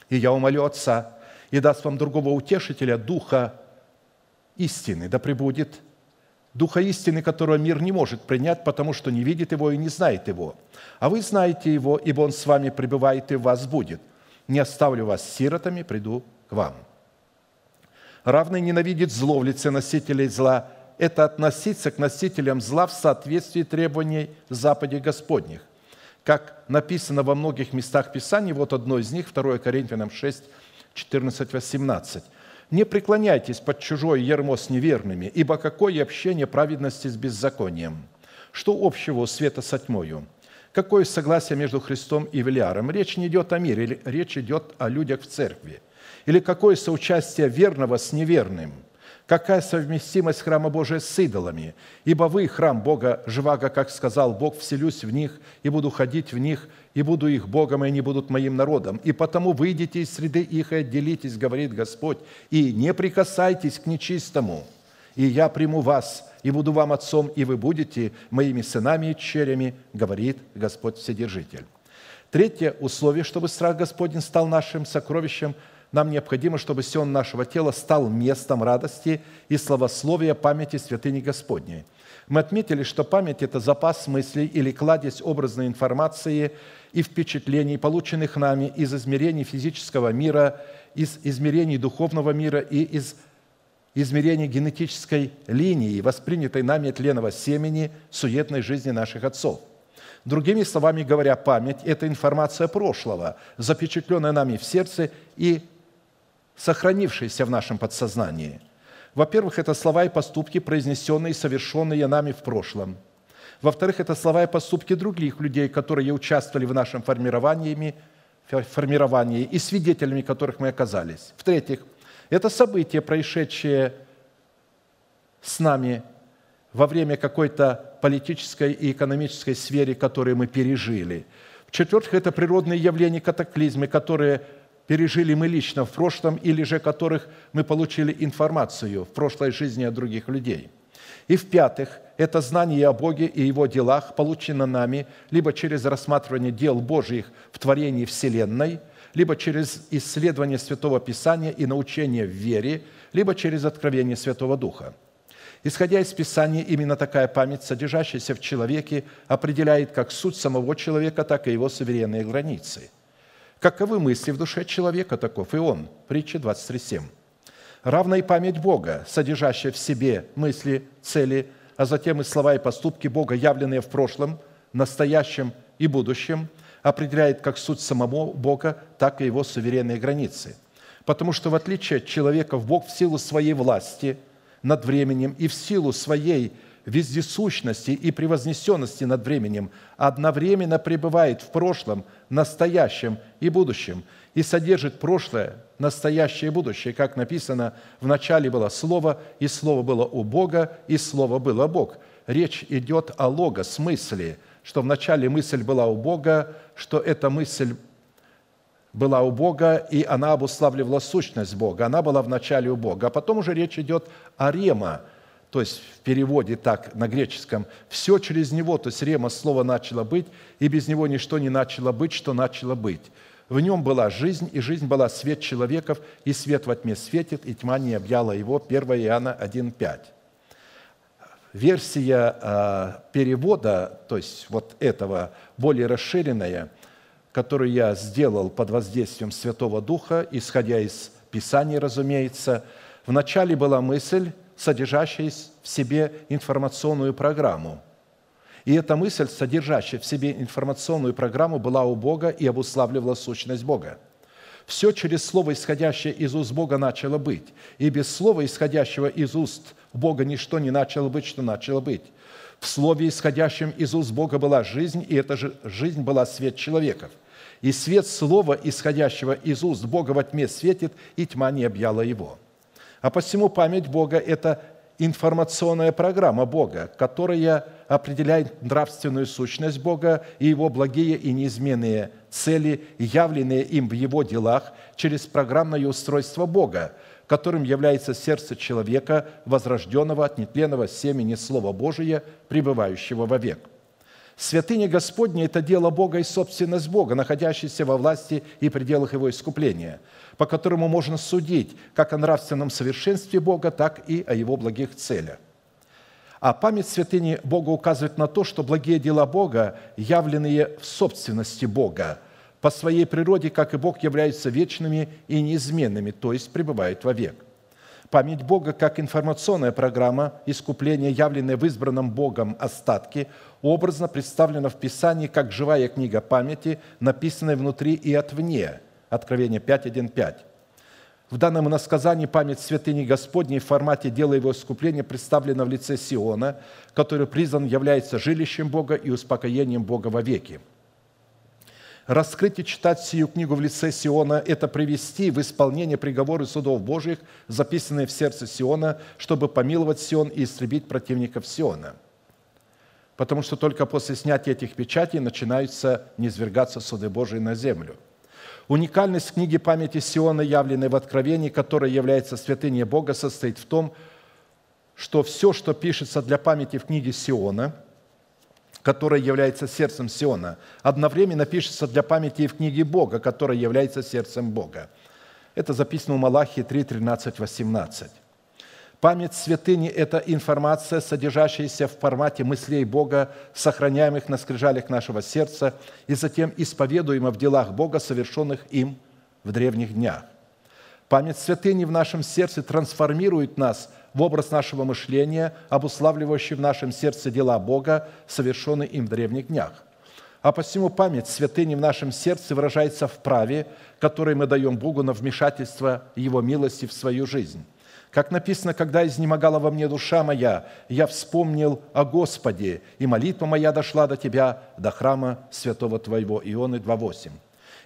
и я умолю Отца, и даст вам другого утешителя, Духа истины, да пребудет Духа истины, которого мир не может принять, потому что не видит Его и не знает Его. А вы знаете Его, ибо Он с вами пребывает и в вас будет. Не оставлю вас сиротами, приду к вам». Равный ненавидит зло в лице носителей зла – это относиться к носителям зла в соответствии требований заповедей Господних. Как написано во многих местах Писания, вот одно из них, 2 Коринфянам 6, 14, 18. «Не преклоняйтесь под чужое ермо с неверными, ибо какое общение праведности с беззаконием? Что общего света со тьмою? Какое согласие между Христом и Велиаром? Речь не идет о мире, речь идет о людях в церкви. Или какое соучастие верного с неверным – Какая совместимость храма Божия с идолами? Ибо вы, храм Бога живаго, как сказал Бог, вселюсь в них, и буду ходить в них, и буду их Богом, и они будут моим народом. И потому выйдите из среды их и отделитесь, говорит Господь, и не прикасайтесь к нечистому, и я приму вас, и буду вам отцом, и вы будете моими сынами и черями, говорит Господь Вседержитель. Третье условие, чтобы страх Господень стал нашим сокровищем – нам необходимо, чтобы сион нашего тела стал местом радости и славословия памяти святыни Господней. Мы отметили, что память – это запас мыслей или кладезь образной информации и впечатлений, полученных нами из измерений физического мира, из измерений духовного мира и из измерений генетической линии, воспринятой нами от ленного семени суетной жизни наших отцов. Другими словами говоря, память – это информация прошлого, запечатленная нами в сердце и сохранившиеся в нашем подсознании. Во-первых, это слова и поступки, произнесенные и совершенные нами в прошлом. Во-вторых, это слова и поступки других людей, которые участвовали в нашем формировании, формировании и свидетелями которых мы оказались. В-третьих, это события, происшедшие с нами во время какой-то политической и экономической сферы, которые мы пережили. В-четвертых, это природные явления, катаклизмы, которые пережили мы лично в прошлом или же которых мы получили информацию в прошлой жизни от других людей. И в-пятых, это знание о Боге и Его делах получено нами либо через рассматривание дел Божьих в творении Вселенной, либо через исследование Святого Писания и научение в вере, либо через откровение Святого Духа. Исходя из Писания, именно такая память, содержащаяся в человеке, определяет как суть самого человека, так и его суверенные границы – Каковы мысли в душе человека, таков и он. Притча 23.7. Равна и память Бога, содержащая в себе мысли, цели, а затем и слова и поступки Бога, явленные в прошлом, настоящем и будущем, определяет как суть самого Бога, так и его суверенные границы. Потому что в отличие от человека, Бог в силу своей власти над временем и в силу своей вездесущности и превознесенности над временем одновременно пребывает в прошлом, настоящем и будущем и содержит прошлое, настоящее и будущее. Как написано, в начале было Слово, и Слово было у Бога, и Слово было Бог. Речь идет о лого, смысле, что в начале мысль была у Бога, что эта мысль была у Бога, и она обуславливала сущность Бога. Она была в начале у Бога. А потом уже речь идет о рема, то есть в переводе так на греческом, все через него, то есть рема слово начало быть, и без него ничто не начало быть, что начало быть. В нем была жизнь, и жизнь была свет человеков, и свет во тьме светит, и тьма не объяла его. 1 Иоанна 1,5. Версия э, перевода, то есть вот этого, более расширенная, которую я сделал под воздействием Святого Духа, исходя из Писания, разумеется, вначале была мысль, содержащая в себе информационную программу. И эта мысль, содержащая в себе информационную программу, была у Бога и обуславливала сущность Бога. Все через Слово, исходящее из уст Бога, начало быть. И без Слова, исходящего из уст Бога, ничто не начало быть, что начало быть. В Слове, исходящем из уст Бога, была жизнь, и эта же жизнь была свет человеков. И свет Слова, исходящего из уст Бога во тьме светит, и тьма не объяла его. А посему память Бога – это информационная программа Бога, которая определяет нравственную сущность Бога и Его благие и неизменные цели, явленные им в Его делах через программное устройство Бога, которым является сердце человека, возрожденного от нетленного семени Слова Божия, пребывающего вовек. Святыня Господня – это дело Бога и собственность Бога, находящаяся во власти и пределах Его искупления – по которому можно судить как о нравственном совершенстве Бога, так и о Его благих целях. А память святыни Бога указывает на то, что благие дела Бога, явленные в собственности Бога, по своей природе, как и Бог, являются вечными и неизменными, то есть пребывают вовек. Память Бога как информационная программа искупления, явленная в избранном Богом остатке, образно представлена в Писании как живая книга памяти, написанная внутри и отвне – Откровение 5.1.5. В данном иносказании память святыни Господней в формате дела его искупления представлена в лице Сиона, который признан является жилищем Бога и успокоением Бога во веки. Раскрыть и читать сию книгу в лице Сиона – это привести в исполнение приговоры судов Божьих, записанные в сердце Сиона, чтобы помиловать Сион и истребить противников Сиона. Потому что только после снятия этих печатей начинаются низвергаться суды Божии на землю – Уникальность книги памяти Сиона, явленной в Откровении, которая является святыней Бога, состоит в том, что все, что пишется для памяти в книге Сиона, которая является сердцем Сиона, одновременно пишется для памяти и в книге Бога, которая является сердцем Бога. Это записано у Малахии 3, 13, 18. Память святыни – это информация, содержащаяся в формате мыслей Бога, сохраняемых на скрижалях нашего сердца и затем исповедуема в делах Бога, совершенных им в древних днях. Память святыни в нашем сердце трансформирует нас в образ нашего мышления, обуславливающий в нашем сердце дела Бога, совершенные им в древних днях. А посему память святыни в нашем сердце выражается в праве, которое мы даем Богу на вмешательство Его милости в свою жизнь – как написано, когда изнемогала во мне душа моя, я вспомнил о Господе, и молитва моя дошла до Тебя, до храма святого Твоего». Ионы 2.8.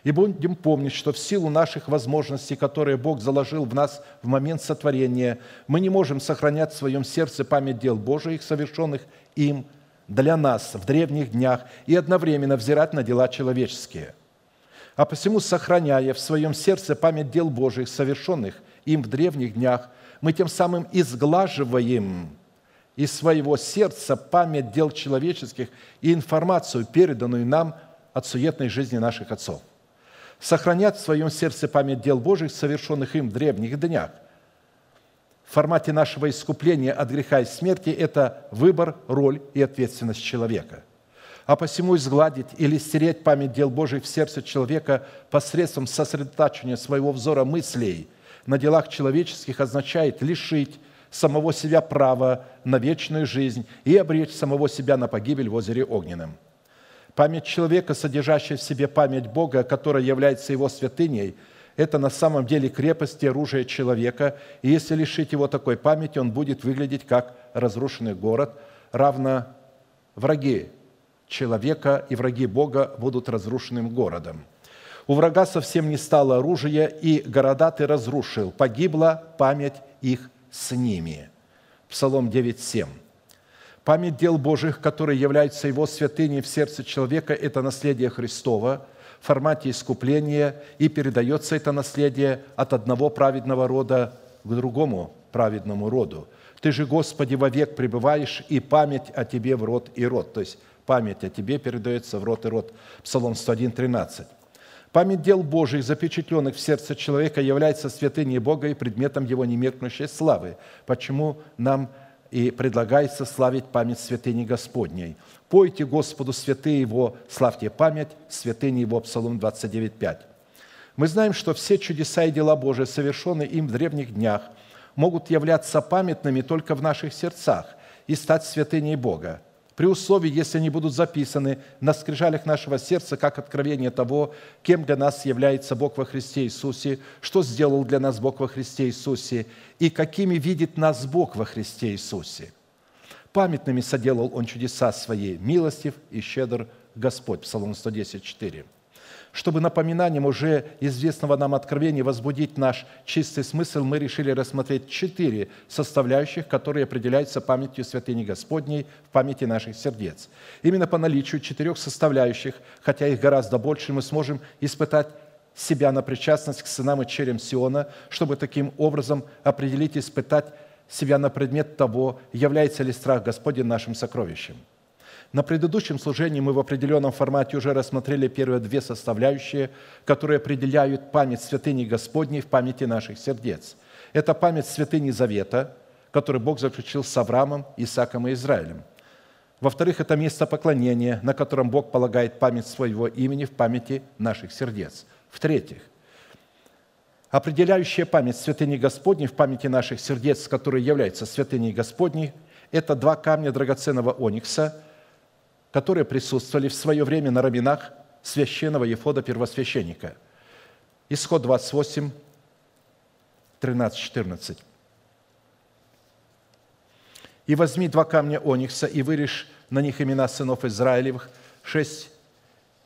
И будем помнить, что в силу наших возможностей, которые Бог заложил в нас в момент сотворения, мы не можем сохранять в своем сердце память дел Божиих, совершенных им для нас в древних днях, и одновременно взирать на дела человеческие. А посему, сохраняя в своем сердце память дел Божиих, совершенных им в древних днях, мы тем самым изглаживаем из своего сердца память дел человеческих и информацию, переданную нам от суетной жизни наших отцов. Сохранять в своем сердце память дел Божьих, совершенных им в древних днях. В формате нашего искупления от греха и смерти – это выбор, роль и ответственность человека. А посему изгладить или стереть память дел Божьих в сердце человека посредством сосредотачивания своего взора мыслей – на делах человеческих означает лишить самого себя права на вечную жизнь и обречь самого себя на погибель в озере Огненном. Память человека, содержащая в себе память Бога, которая является его святыней, Это на самом деле крепость и оружие человека, и если лишить его такой памяти, он будет выглядеть как разрушенный город, равно враги человека и враги Бога будут разрушенным городом. У врага совсем не стало оружия, и города ты разрушил. Погибла память их с ними. Псалом 9.7. Память дел Божьих, которые являются Его святыней в сердце человека, это наследие Христова в формате искупления, и передается это наследие от одного праведного рода к другому праведному роду. Ты же, Господи, вовек пребываешь, и память о Тебе в род и род. То есть память о Тебе передается в род и род. Псалом 101, 13. Память дел Божьих, запечатленных в сердце человека, является святыней Бога и предметом Его немеркнущей славы. Почему нам и предлагается славить память святыни Господней. «Пойте Господу святые Его, славьте память святыни Его». Псалом 29, Мы знаем, что все чудеса и дела Божии, совершенные им в древних днях, могут являться памятными только в наших сердцах и стать святыней Бога при условии, если они будут записаны на скрижалях нашего сердца, как откровение того, кем для нас является Бог во Христе Иисусе, что сделал для нас Бог во Христе Иисусе и какими видит нас Бог во Христе Иисусе. Памятными соделал Он чудеса Своей, милостив и щедр Господь. Псалом 110, 4 чтобы напоминанием уже известного нам откровения возбудить наш чистый смысл, мы решили рассмотреть четыре составляющих, которые определяются памятью святыни Господней в памяти наших сердец. Именно по наличию четырех составляющих, хотя их гораздо больше, мы сможем испытать себя на причастность к сынам и черям Сиона, чтобы таким образом определить и испытать себя на предмет того, является ли страх Господень нашим сокровищем – на предыдущем служении мы в определенном формате уже рассмотрели первые две составляющие, которые определяют память святыни Господней в памяти наших сердец. Это память святыни Завета, который Бог заключил с Авраамом, Исааком и Израилем. Во-вторых, это место поклонения, на котором Бог полагает память своего имени в памяти наших сердец. В-третьих, определяющая память святыни Господней в памяти наших сердец, которая является святыней Господней, это два камня драгоценного оникса – которые присутствовали в свое время на раменах священного Ефода первосвященника. Исход 28, 13, 14. «И возьми два камня оникса, и вырежь на них имена сынов Израилевых, шесть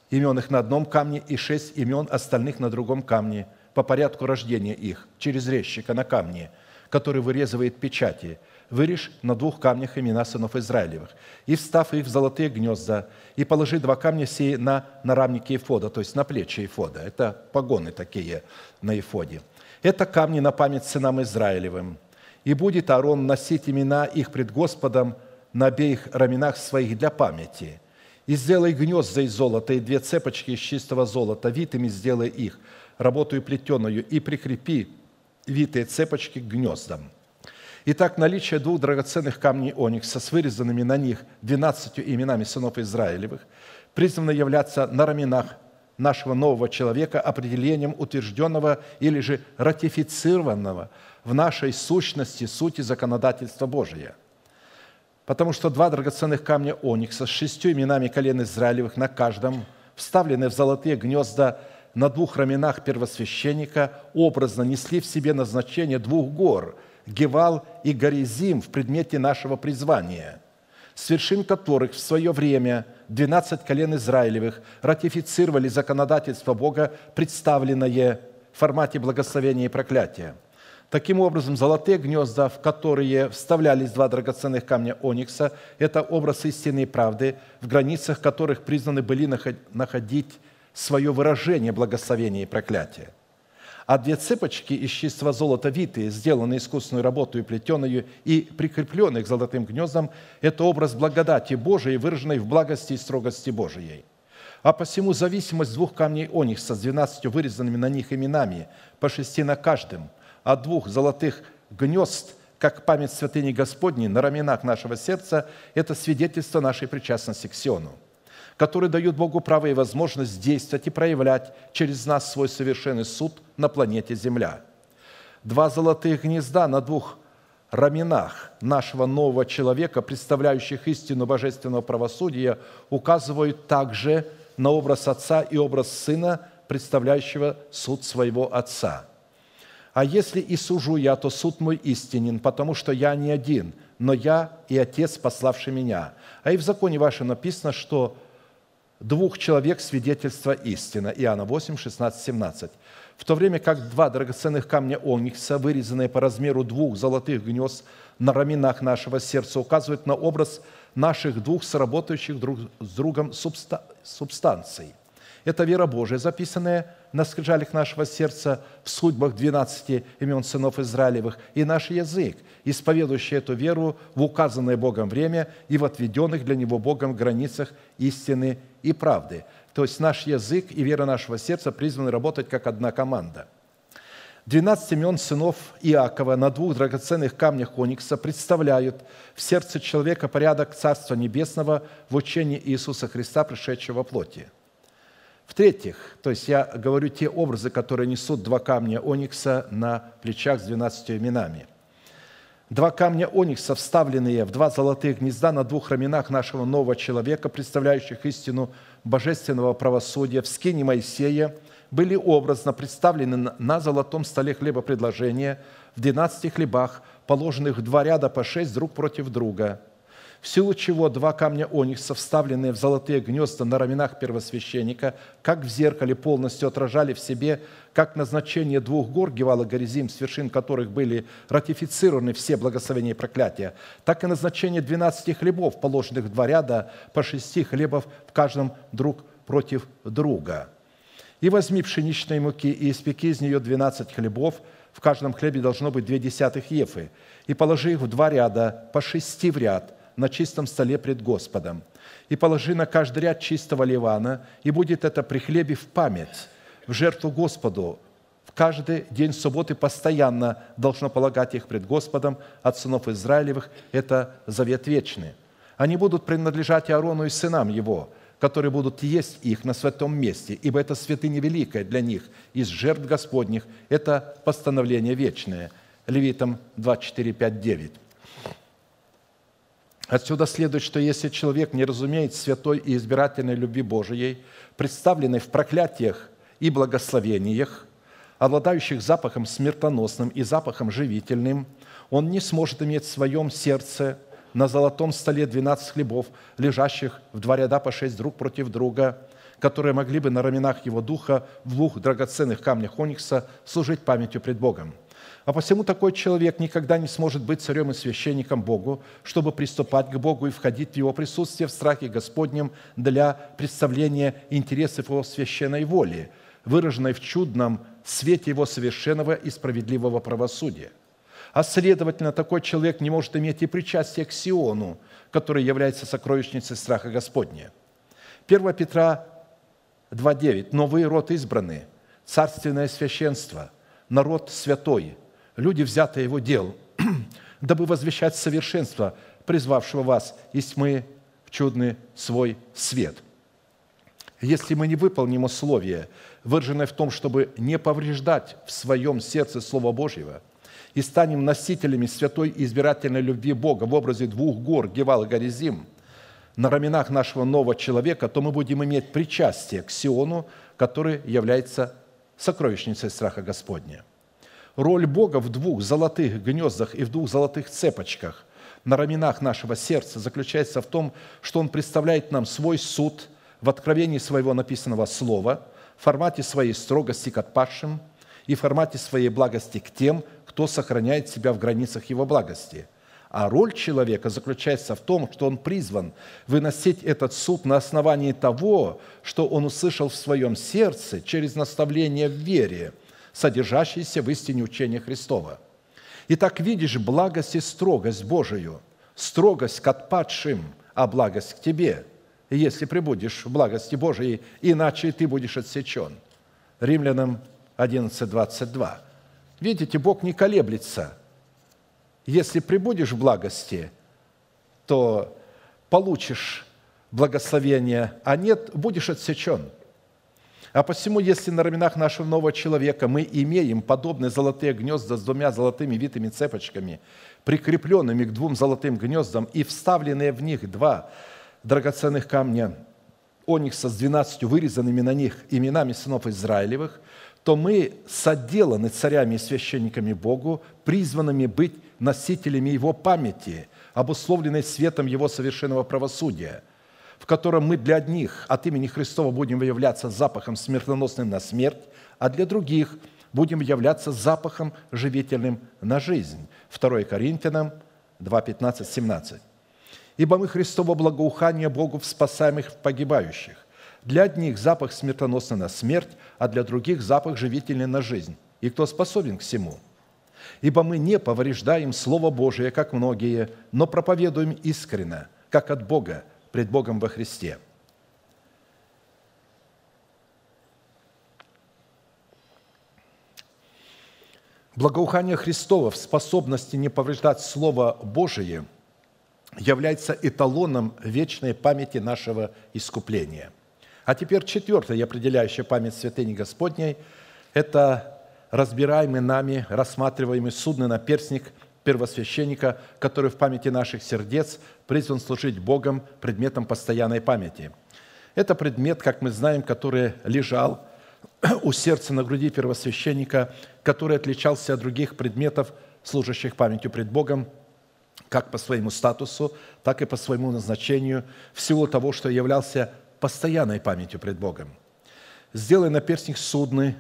имен их на одном камне и шесть имен остальных на другом камне, по порядку рождения их, через резчика на камне, который вырезывает печати, вырежь на двух камнях имена сынов Израилевых, и встав их в золотые гнезда, и положи два камня сии на нарамники Ефода, то есть на плечи Ефода. Это погоны такие на Ефоде. Это камни на память сынам Израилевым. И будет Аарон носить имена их пред Господом на обеих раменах своих для памяти. И сделай гнезда из золота, и две цепочки из чистого золота, витыми сделай их, работаю плетеную, и прикрепи витые цепочки к гнездам. Итак, наличие двух драгоценных камней оникса с вырезанными на них двенадцатью именами сынов Израилевых призвано являться на раменах нашего нового человека определением утвержденного или же ратифицированного в нашей сущности сути законодательства Божия. Потому что два драгоценных камня оникса с шестью именами колен Израилевых на каждом, вставлены в золотые гнезда на двух раменах первосвященника, образно несли в себе назначение двух гор – Гевал и Горизим в предмете нашего призвания, с вершин которых в свое время 12 колен Израилевых ратифицировали законодательство Бога, представленное в формате благословения и проклятия. Таким образом, золотые гнезда, в которые вставлялись два драгоценных камня оникса, это образ истинной правды, в границах которых признаны были находить свое выражение благословения и проклятия а две цепочки из чистого золота витые, сделанные искусственную работу и плетеную, и прикрепленные к золотым гнездам, это образ благодати Божией, выраженной в благости и строгости Божией. А посему зависимость двух камней оникса с двенадцатью вырезанными на них именами, по шести на каждом, от двух золотых гнезд, как память святыни Господней на раменах нашего сердца, это свидетельство нашей причастности к Сиону – которые дают Богу право и возможность действовать и проявлять через нас свой совершенный суд на планете Земля. Два золотых гнезда на двух раменах нашего нового человека, представляющих истину божественного правосудия, указывают также на образ Отца и образ Сына, представляющего суд своего Отца. А если и сужу я, то суд мой истинен, потому что я не один, но я и Отец, пославший меня. А и в законе вашем написано, что двух человек свидетельство истина. Иоанна 8, 16, 17. В то время как два драгоценных камня оникса, вырезанные по размеру двух золотых гнезд на раменах нашего сердца, указывают на образ наших двух сработающих друг с другом субстанций. Это вера Божия, записанная на скрижалях нашего сердца в судьбах 12 имен сынов Израилевых, и наш язык, исповедующий эту веру в указанное Богом время и в отведенных для Него Богом границах истины и правды. То есть наш язык и вера нашего сердца призваны работать как одна команда – 12 имен сынов Иакова на двух драгоценных камнях оникса представляют в сердце человека порядок Царства Небесного в учении Иисуса Христа, пришедшего во плоти – в-третьих, то есть я говорю те образы, которые несут два камня оникса на плечах с двенадцатью именами. Два камня оникса, вставленные в два золотых гнезда на двух раменах нашего нового человека, представляющих истину божественного правосудия в скине Моисея, были образно представлены на золотом столе хлебопредложения в двенадцати хлебах, положенных в два ряда по шесть друг против друга – в силу чего два камня оникса, вставленные в золотые гнезда на раменах первосвященника, как в зеркале полностью отражали в себе как назначение двух гор Гевала Горизим, с вершин которых были ратифицированы все благословения и проклятия, так и назначение двенадцати хлебов, положенных в два ряда по шести хлебов в каждом друг против друга. И возьми пшеничной муки и испеки из нее двенадцать хлебов, в каждом хлебе должно быть две десятых ефы, и положи их в два ряда, по шести в ряд – на чистом столе пред Господом. И положи на каждый ряд чистого ливана, и будет это при хлебе в память, в жертву Господу. В каждый день субботы постоянно должно полагать их пред Господом от сынов Израилевых. Это завет вечный. Они будут принадлежать Аарону и сынам его, которые будут есть их на святом месте, ибо это святыня великая для них из жертв Господних. Это постановление вечное. Левитам 24, 5, 9. Отсюда следует, что если человек не разумеет святой и избирательной любви Божией, представленной в проклятиях и благословениях, обладающих запахом смертоносным и запахом живительным, он не сможет иметь в своем сердце на золотом столе 12 хлебов, лежащих в два ряда по шесть друг против друга, которые могли бы на раменах его духа в двух драгоценных камнях оникса служить памятью пред Богом – а посему такой человек никогда не сможет быть царем и священником Богу, чтобы приступать к Богу и входить в Его присутствие в страхе Господнем для представления интересов Его священной воли, выраженной в чудном свете Его совершенного и справедливого правосудия. А следовательно, такой человек не может иметь и причастие к Сиону, который является сокровищницей страха Господня. 1 Петра 2.9. «Но вы род избранный, царственное священство, народ святой, люди, взятые его дел, дабы возвещать совершенство, призвавшего вас из тьмы в чудный свой свет. Если мы не выполним условие, выраженное в том, чтобы не повреждать в своем сердце Слово Божьего, и станем носителями святой избирательной любви Бога в образе двух гор, Гевал и Горизим, на раменах нашего нового человека, то мы будем иметь причастие к Сиону, который является сокровищницей страха Господня. Роль Бога в двух золотых гнездах и в двух золотых цепочках на раменах нашего сердца заключается в том, что Он представляет нам свой суд в откровении своего написанного слова, в формате своей строгости к отпадшим и в формате своей благости к тем, кто сохраняет себя в границах Его благости. А роль человека заключается в том, что он призван выносить этот суд на основании того, что он услышал в своем сердце через наставление в вере – содержащиеся в истине учения Христова. Итак, видишь благость и строгость Божию, строгость к отпадшим, а благость к тебе, если прибудешь в благости Божией, иначе ты будешь отсечен. Римлянам 11, 22. Видите, Бог не колеблется. Если прибудешь в благости, то получишь благословение, а нет, будешь отсечен – а посему, если на раменах нашего нового человека мы имеем подобные золотые гнезда с двумя золотыми витыми цепочками, прикрепленными к двум золотым гнездам и вставленные в них два драгоценных камня оникса с двенадцатью вырезанными на них именами сынов Израилевых, то мы соделаны царями и священниками Богу, призванными быть носителями Его памяти, обусловленной светом Его совершенного правосудия, котором мы для одних от имени Христова будем являться запахом смертоносным на смерть, а для других будем являться запахом живительным на жизнь. 2 Коринфянам 2, 15, 17. «Ибо мы Христово благоухание Богу в спасаемых погибающих. Для одних запах смертоносный на смерть, а для других запах живительный на жизнь. И кто способен к всему? Ибо мы не повреждаем Слово Божие, как многие, но проповедуем искренно, как от Бога, пред Богом во Христе. Благоухание Христова в способности не повреждать Слово Божие является эталоном вечной памяти нашего искупления. А теперь четвертая определяющая память святыни Господней – это разбираемый нами, рассматриваемый судный наперстник первосвященника, который в памяти наших сердец призван служить Богом предметом постоянной памяти. Это предмет, как мы знаем, который лежал у сердца на груди первосвященника, который отличался от других предметов, служащих памятью пред Богом, как по своему статусу, так и по своему назначению, в силу того, что являлся постоянной памятью пред Богом. Сделай наперстник судный,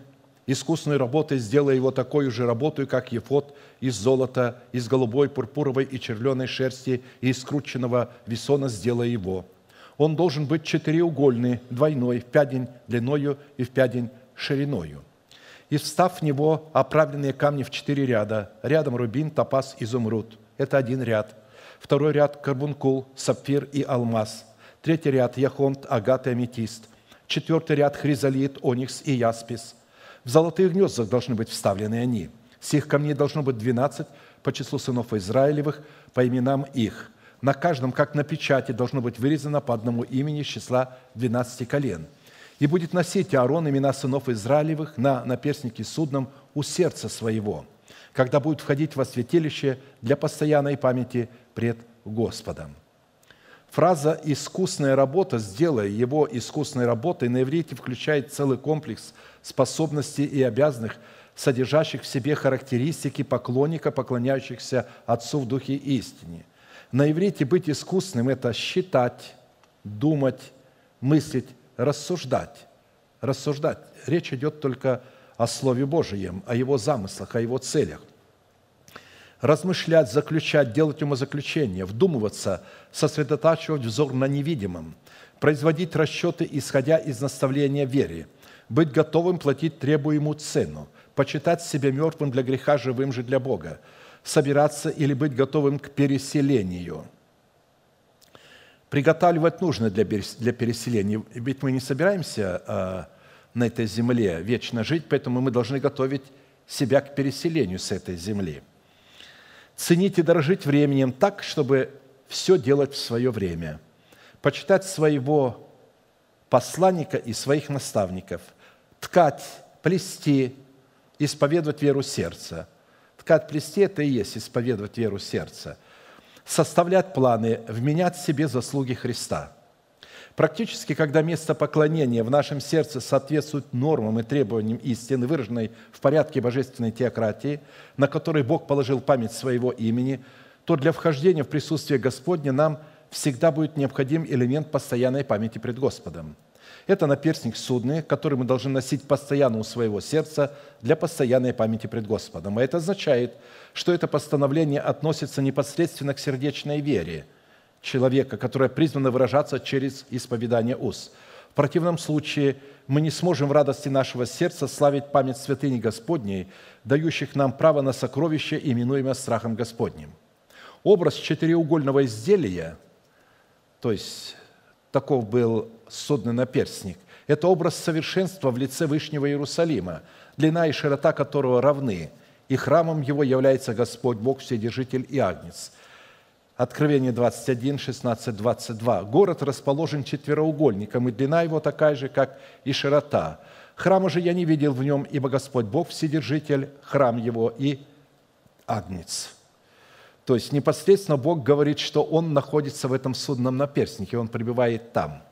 искусной работой сделай его такой же работой, как ефот из золота, из голубой, пурпуровой и червленой шерсти и из скрученного весона сделай его. Он должен быть четыреугольный, двойной, в пядень длиною и в пядень шириною. И встав в него оправленные камни в четыре ряда, рядом рубин, топаз, изумруд. Это один ряд. Второй ряд – карбункул, сапфир и алмаз. Третий ряд – яхонт, агат и аметист. Четвертый ряд – хризолит, оникс и яспис. В золотых гнездах должны быть вставлены они. Сих камней должно быть двенадцать по числу сынов Израилевых, по именам их. На каждом, как на печати, должно быть вырезано по одному имени из числа двенадцати колен – и будет носить Аарон имена сынов Израилевых на наперстнике судном у сердца своего, когда будет входить во святилище для постоянной памяти пред Господом». Фраза «искусная работа», сделая его искусной работой, на иврите включает целый комплекс способностей и обязанных, содержащих в себе характеристики поклонника, поклоняющихся Отцу в Духе истине. На иврите быть искусным – это считать, думать, мыслить, рассуждать. Рассуждать. Речь идет только о Слове Божьем, о Его замыслах, о Его целях. Размышлять, заключать, делать умозаключения, вдумываться, сосредотачивать взор на невидимом, производить расчеты, исходя из наставления вере, быть готовым платить требуемую цену, почитать себя мертвым для греха, живым же для Бога, собираться или быть готовым к переселению – Приготавливать нужно для, переселения. Ведь мы не собираемся э, на этой земле вечно жить, поэтому мы должны готовить себя к переселению с этой земли. Ценить и дорожить временем так, чтобы все делать в свое время. Почитать своего посланника и своих наставников. Ткать, плести, исповедовать веру сердца. Ткать, плести – это и есть исповедовать веру сердца – составлять планы, вменять себе заслуги Христа. Практически, когда место поклонения в нашем сердце соответствует нормам и требованиям истины, выраженной в порядке божественной теократии, на которой Бог положил память своего имени, то для вхождения в присутствие Господне нам всегда будет необходим элемент постоянной памяти пред Господом – это наперстник судный, который мы должны носить постоянно у своего сердца для постоянной памяти пред Господом. А это означает, что это постановление относится непосредственно к сердечной вере человека, которая призвана выражаться через исповедание уст. В противном случае мы не сможем в радости нашего сердца славить память святыни Господней, дающих нам право на сокровище, именуемое страхом Господним. Образ четыреугольного изделия, то есть таков был судный наперстник. Это образ совершенства в лице Вышнего Иерусалима, длина и широта которого равны, и храмом его является Господь Бог, Вседержитель и Агнец. Откровение 21, 16, 22. Город расположен четвероугольником, и длина его такая же, как и широта. Храма же я не видел в нем, ибо Господь Бог, Вседержитель, храм его и Агнец. То есть непосредственно Бог говорит, что Он находится в этом судном наперстнике, Он пребывает там –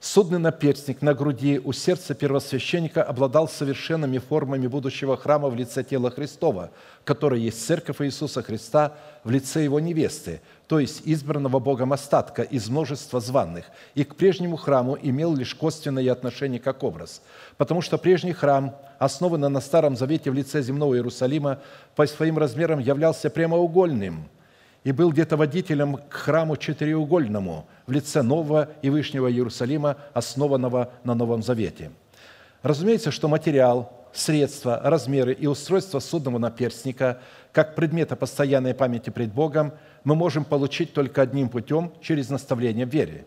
Судный наперстник на груди у сердца первосвященника обладал совершенными формами будущего храма в лице тела Христова, которое есть церковь Иисуса Христа в лице его невесты, то есть избранного Богом остатка из множества званных, и к прежнему храму имел лишь косвенное отношение как образ. Потому что прежний храм, основанный на Старом Завете в лице земного Иерусалима, по своим размерам являлся прямоугольным – и был где-то водителем к храму четыреугольному в лице нового и Вышнего Иерусалима, основанного на Новом Завете. Разумеется, что материал, средства, размеры и устройство судного наперстника, как предмета постоянной памяти пред Богом, мы можем получить только одним путем – через наставление в вере.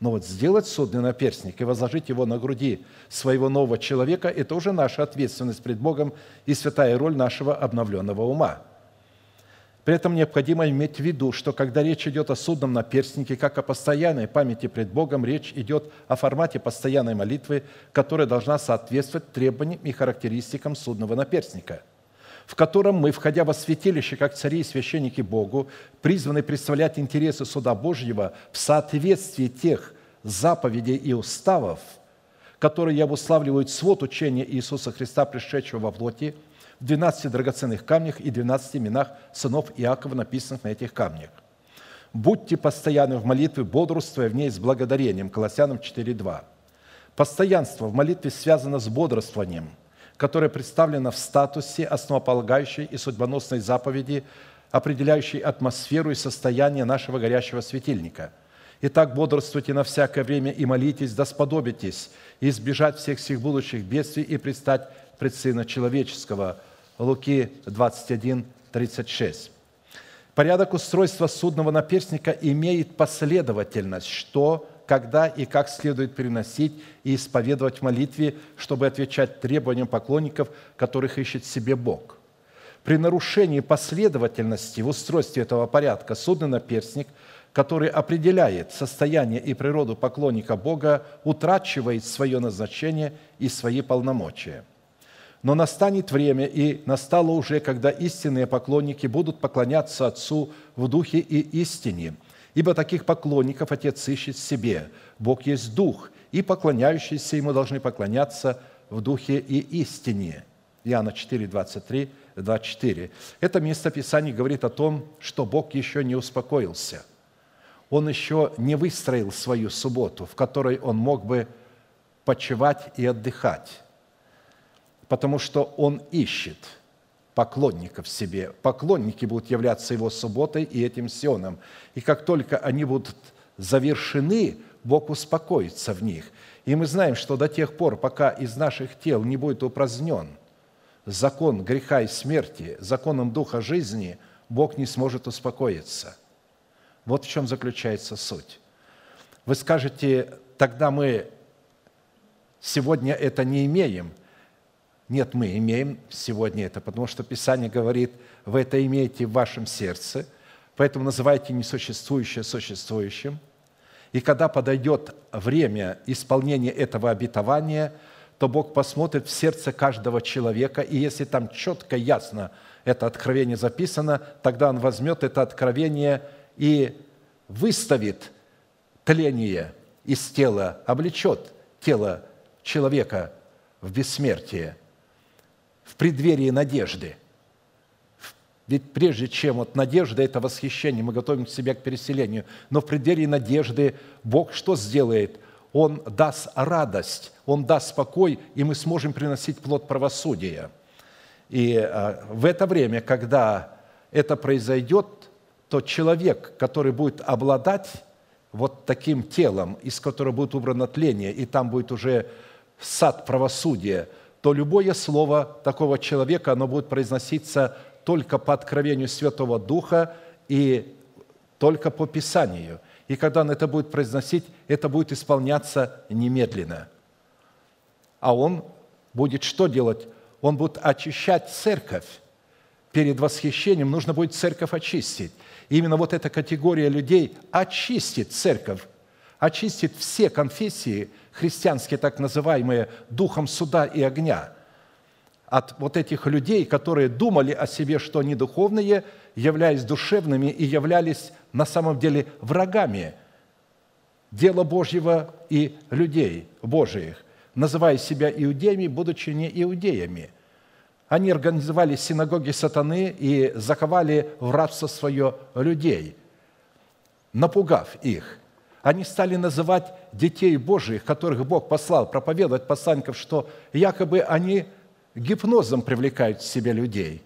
Но вот сделать судный наперстник и возложить его на груди своего нового человека – это уже наша ответственность пред Богом и святая роль нашего обновленного ума – при этом необходимо иметь в виду, что когда речь идет о судном наперстнике, как о постоянной памяти пред Богом, речь идет о формате постоянной молитвы, которая должна соответствовать требованиям и характеристикам судного наперстника, в котором мы, входя во святилище, как цари и священники Богу, призваны представлять интересы суда Божьего в соответствии тех заповедей и уставов, которые обуславливают свод учения Иисуса Христа, пришедшего во плоти – в 12 драгоценных камнях и 12 именах сынов Иакова, написанных на этих камнях. «Будьте постоянны в молитве, бодрствуя в ней с благодарением» Колоссянам 4.2. Постоянство в молитве связано с бодрствованием, которое представлено в статусе основополагающей и судьбоносной заповеди, определяющей атмосферу и состояние нашего горящего светильника. Итак, бодрствуйте на всякое время и молитесь, да сподобитесь избежать всех сих будущих бедствий и предстать пред Сына Человеческого, Луки 21, 36. Порядок устройства судного наперстника имеет последовательность, что, когда и как следует переносить и исповедовать в молитве, чтобы отвечать требованиям поклонников, которых ищет себе Бог. При нарушении последовательности в устройстве этого порядка судный наперстник, который определяет состояние и природу поклонника Бога, утрачивает свое назначение и свои полномочия – но настанет время, и настало уже, когда истинные поклонники будут поклоняться Отцу в духе и истине. Ибо таких поклонников Отец ищет себе. Бог есть Дух, и поклоняющиеся Ему должны поклоняться в духе и истине. Иоанна 4, 23, 24. Это место Писания говорит о том, что Бог еще не успокоился. Он еще не выстроил свою субботу, в которой Он мог бы почивать и отдыхать потому что Он ищет поклонников себе. Поклонники будут являться Его субботой и этим сионом. И как только они будут завершены, Бог успокоится в них. И мы знаем, что до тех пор, пока из наших тел не будет упразднен закон греха и смерти, законом Духа жизни, Бог не сможет успокоиться. Вот в чем заключается суть. Вы скажете, тогда мы сегодня это не имеем – нет, мы имеем сегодня это, потому что Писание говорит, вы это имеете в вашем сердце, поэтому называйте несуществующее существующим. И когда подойдет время исполнения этого обетования, то Бог посмотрит в сердце каждого человека, и если там четко, ясно это откровение записано, тогда Он возьмет это откровение и выставит тление из тела, облечет тело человека в бессмертие – в преддверии надежды. Ведь прежде чем вот надежда – это восхищение, мы готовим себя к переселению, но в преддверии надежды Бог что сделает? Он даст радость, Он даст покой, и мы сможем приносить плод правосудия. И а, в это время, когда это произойдет, то человек, который будет обладать вот таким телом, из которого будет убрано тление, и там будет уже сад правосудия – то любое слово такого человека, оно будет произноситься только по откровению Святого Духа и только по Писанию. И когда он это будет произносить, это будет исполняться немедленно. А он будет что делать? Он будет очищать церковь. Перед восхищением нужно будет церковь очистить. И именно вот эта категория людей очистит церковь, очистит все конфессии, христианские так называемые, духом суда и огня. От вот этих людей, которые думали о себе, что они духовные, являясь душевными и являлись на самом деле врагами дела Божьего и людей Божиих, называя себя иудеями, будучи не иудеями. Они организовали синагоги сатаны и заковали в рабство свое людей, напугав их. Они стали называть детей Божиих, которых Бог послал, проповедовать посланников, что якобы они гипнозом привлекают к себе людей.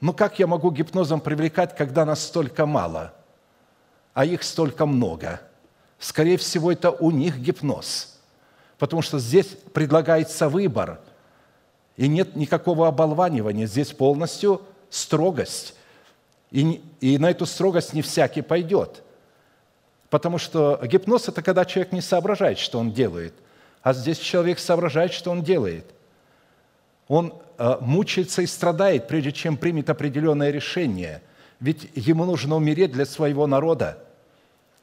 Но как я могу гипнозом привлекать, когда нас столько мало, а их столько много? Скорее всего, это у них гипноз, потому что здесь предлагается выбор, и нет никакого оболванивания, здесь полностью строгость. И, и на эту строгость не всякий пойдет. Потому что гипноз – это когда человек не соображает, что он делает. А здесь человек соображает, что он делает. Он э, мучается и страдает, прежде чем примет определенное решение. Ведь ему нужно умереть для своего народа.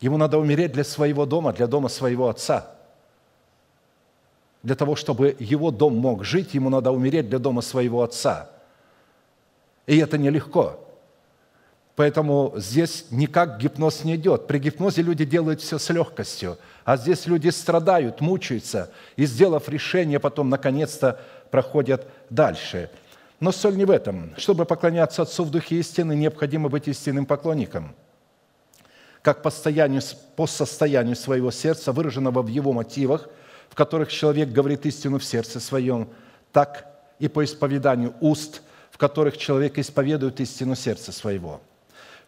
Ему надо умереть для своего дома, для дома своего отца. Для того, чтобы его дом мог жить, ему надо умереть для дома своего отца. И это нелегко. Поэтому здесь никак гипноз не идет. При гипнозе люди делают все с легкостью, а здесь люди страдают, мучаются, и, сделав решение, потом, наконец-то, проходят дальше. Но соль не в этом. Чтобы поклоняться Отцу в Духе истины, необходимо быть истинным поклонником. Как по состоянию, по состоянию своего сердца, выраженного в его мотивах, в которых человек говорит истину в сердце своем, так и по исповеданию уст, в которых человек исповедует истину сердца своего –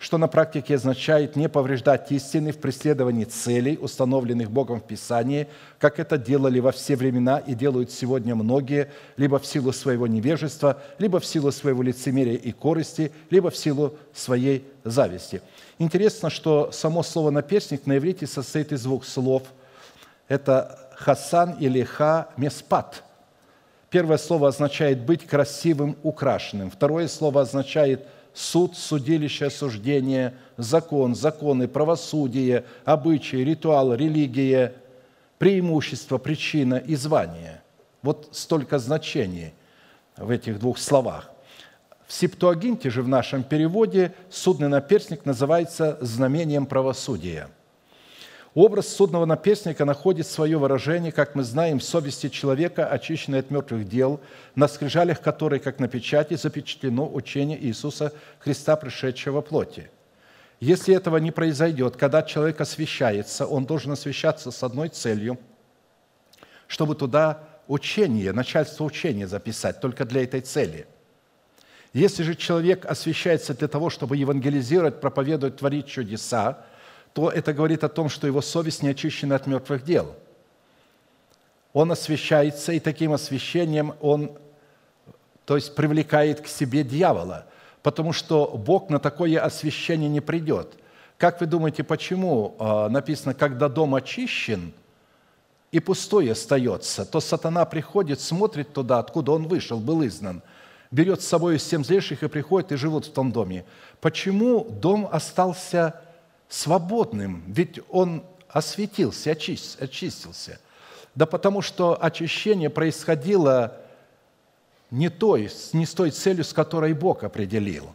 что на практике означает не повреждать истины в преследовании целей, установленных Богом в Писании, как это делали во все времена и делают сегодня многие, либо в силу своего невежества, либо в силу своего лицемерия и корысти, либо в силу своей зависти. Интересно, что само слово «наперстник» на иврите состоит из двух слов. Это «хасан» или «ха» «меспат». Первое слово означает «быть красивым, украшенным». Второе слово означает – суд, судилище, осуждение, закон, законы, правосудие, обычаи, ритуал, религия, преимущество, причина и звание. Вот столько значений в этих двух словах. В Септуагинте же в нашем переводе судный наперстник называется знамением правосудия – Образ судного наперстника находит свое выражение, как мы знаем, в совести человека, очищенной от мертвых дел, на скрижалях которой, как на печати, запечатлено учение Иисуса Христа, пришедшего плоти. Если этого не произойдет, когда человек освящается, он должен освящаться с одной целью, чтобы туда учение, начальство учения записать, только для этой цели. Если же человек освящается для того, чтобы евангелизировать, проповедовать, творить чудеса, то это говорит о том, что его совесть не очищена от мертвых дел. Он освящается, и таким освящением он, то есть привлекает к себе дьявола, потому что Бог на такое освящение не придет. Как вы думаете, почему а, написано, когда дом очищен и пустой остается, то сатана приходит, смотрит туда, откуда он вышел, был изгнан, берет с собой семь злейших и приходит и живут в том доме. Почему дом остался свободным, ведь он осветился, очистился. Да потому что очищение происходило не, той, не с той целью, с которой Бог определил.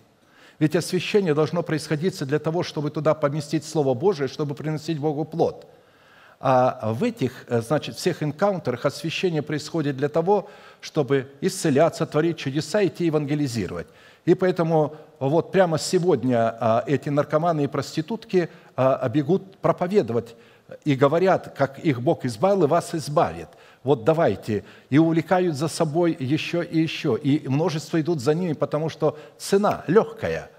Ведь освящение должно происходить для того, чтобы туда поместить Слово Божие, чтобы приносить Богу плод. А в этих, значит, всех энкаунтерах освящение происходит для того, чтобы исцеляться, творить чудеса, идти евангелизировать. И поэтому вот прямо сегодня а, эти наркоманы и проститутки а, бегут проповедовать и говорят, как их Бог избавил, и вас избавит. Вот давайте. И увлекают за собой еще и еще. И множество идут за ними, потому что цена легкая.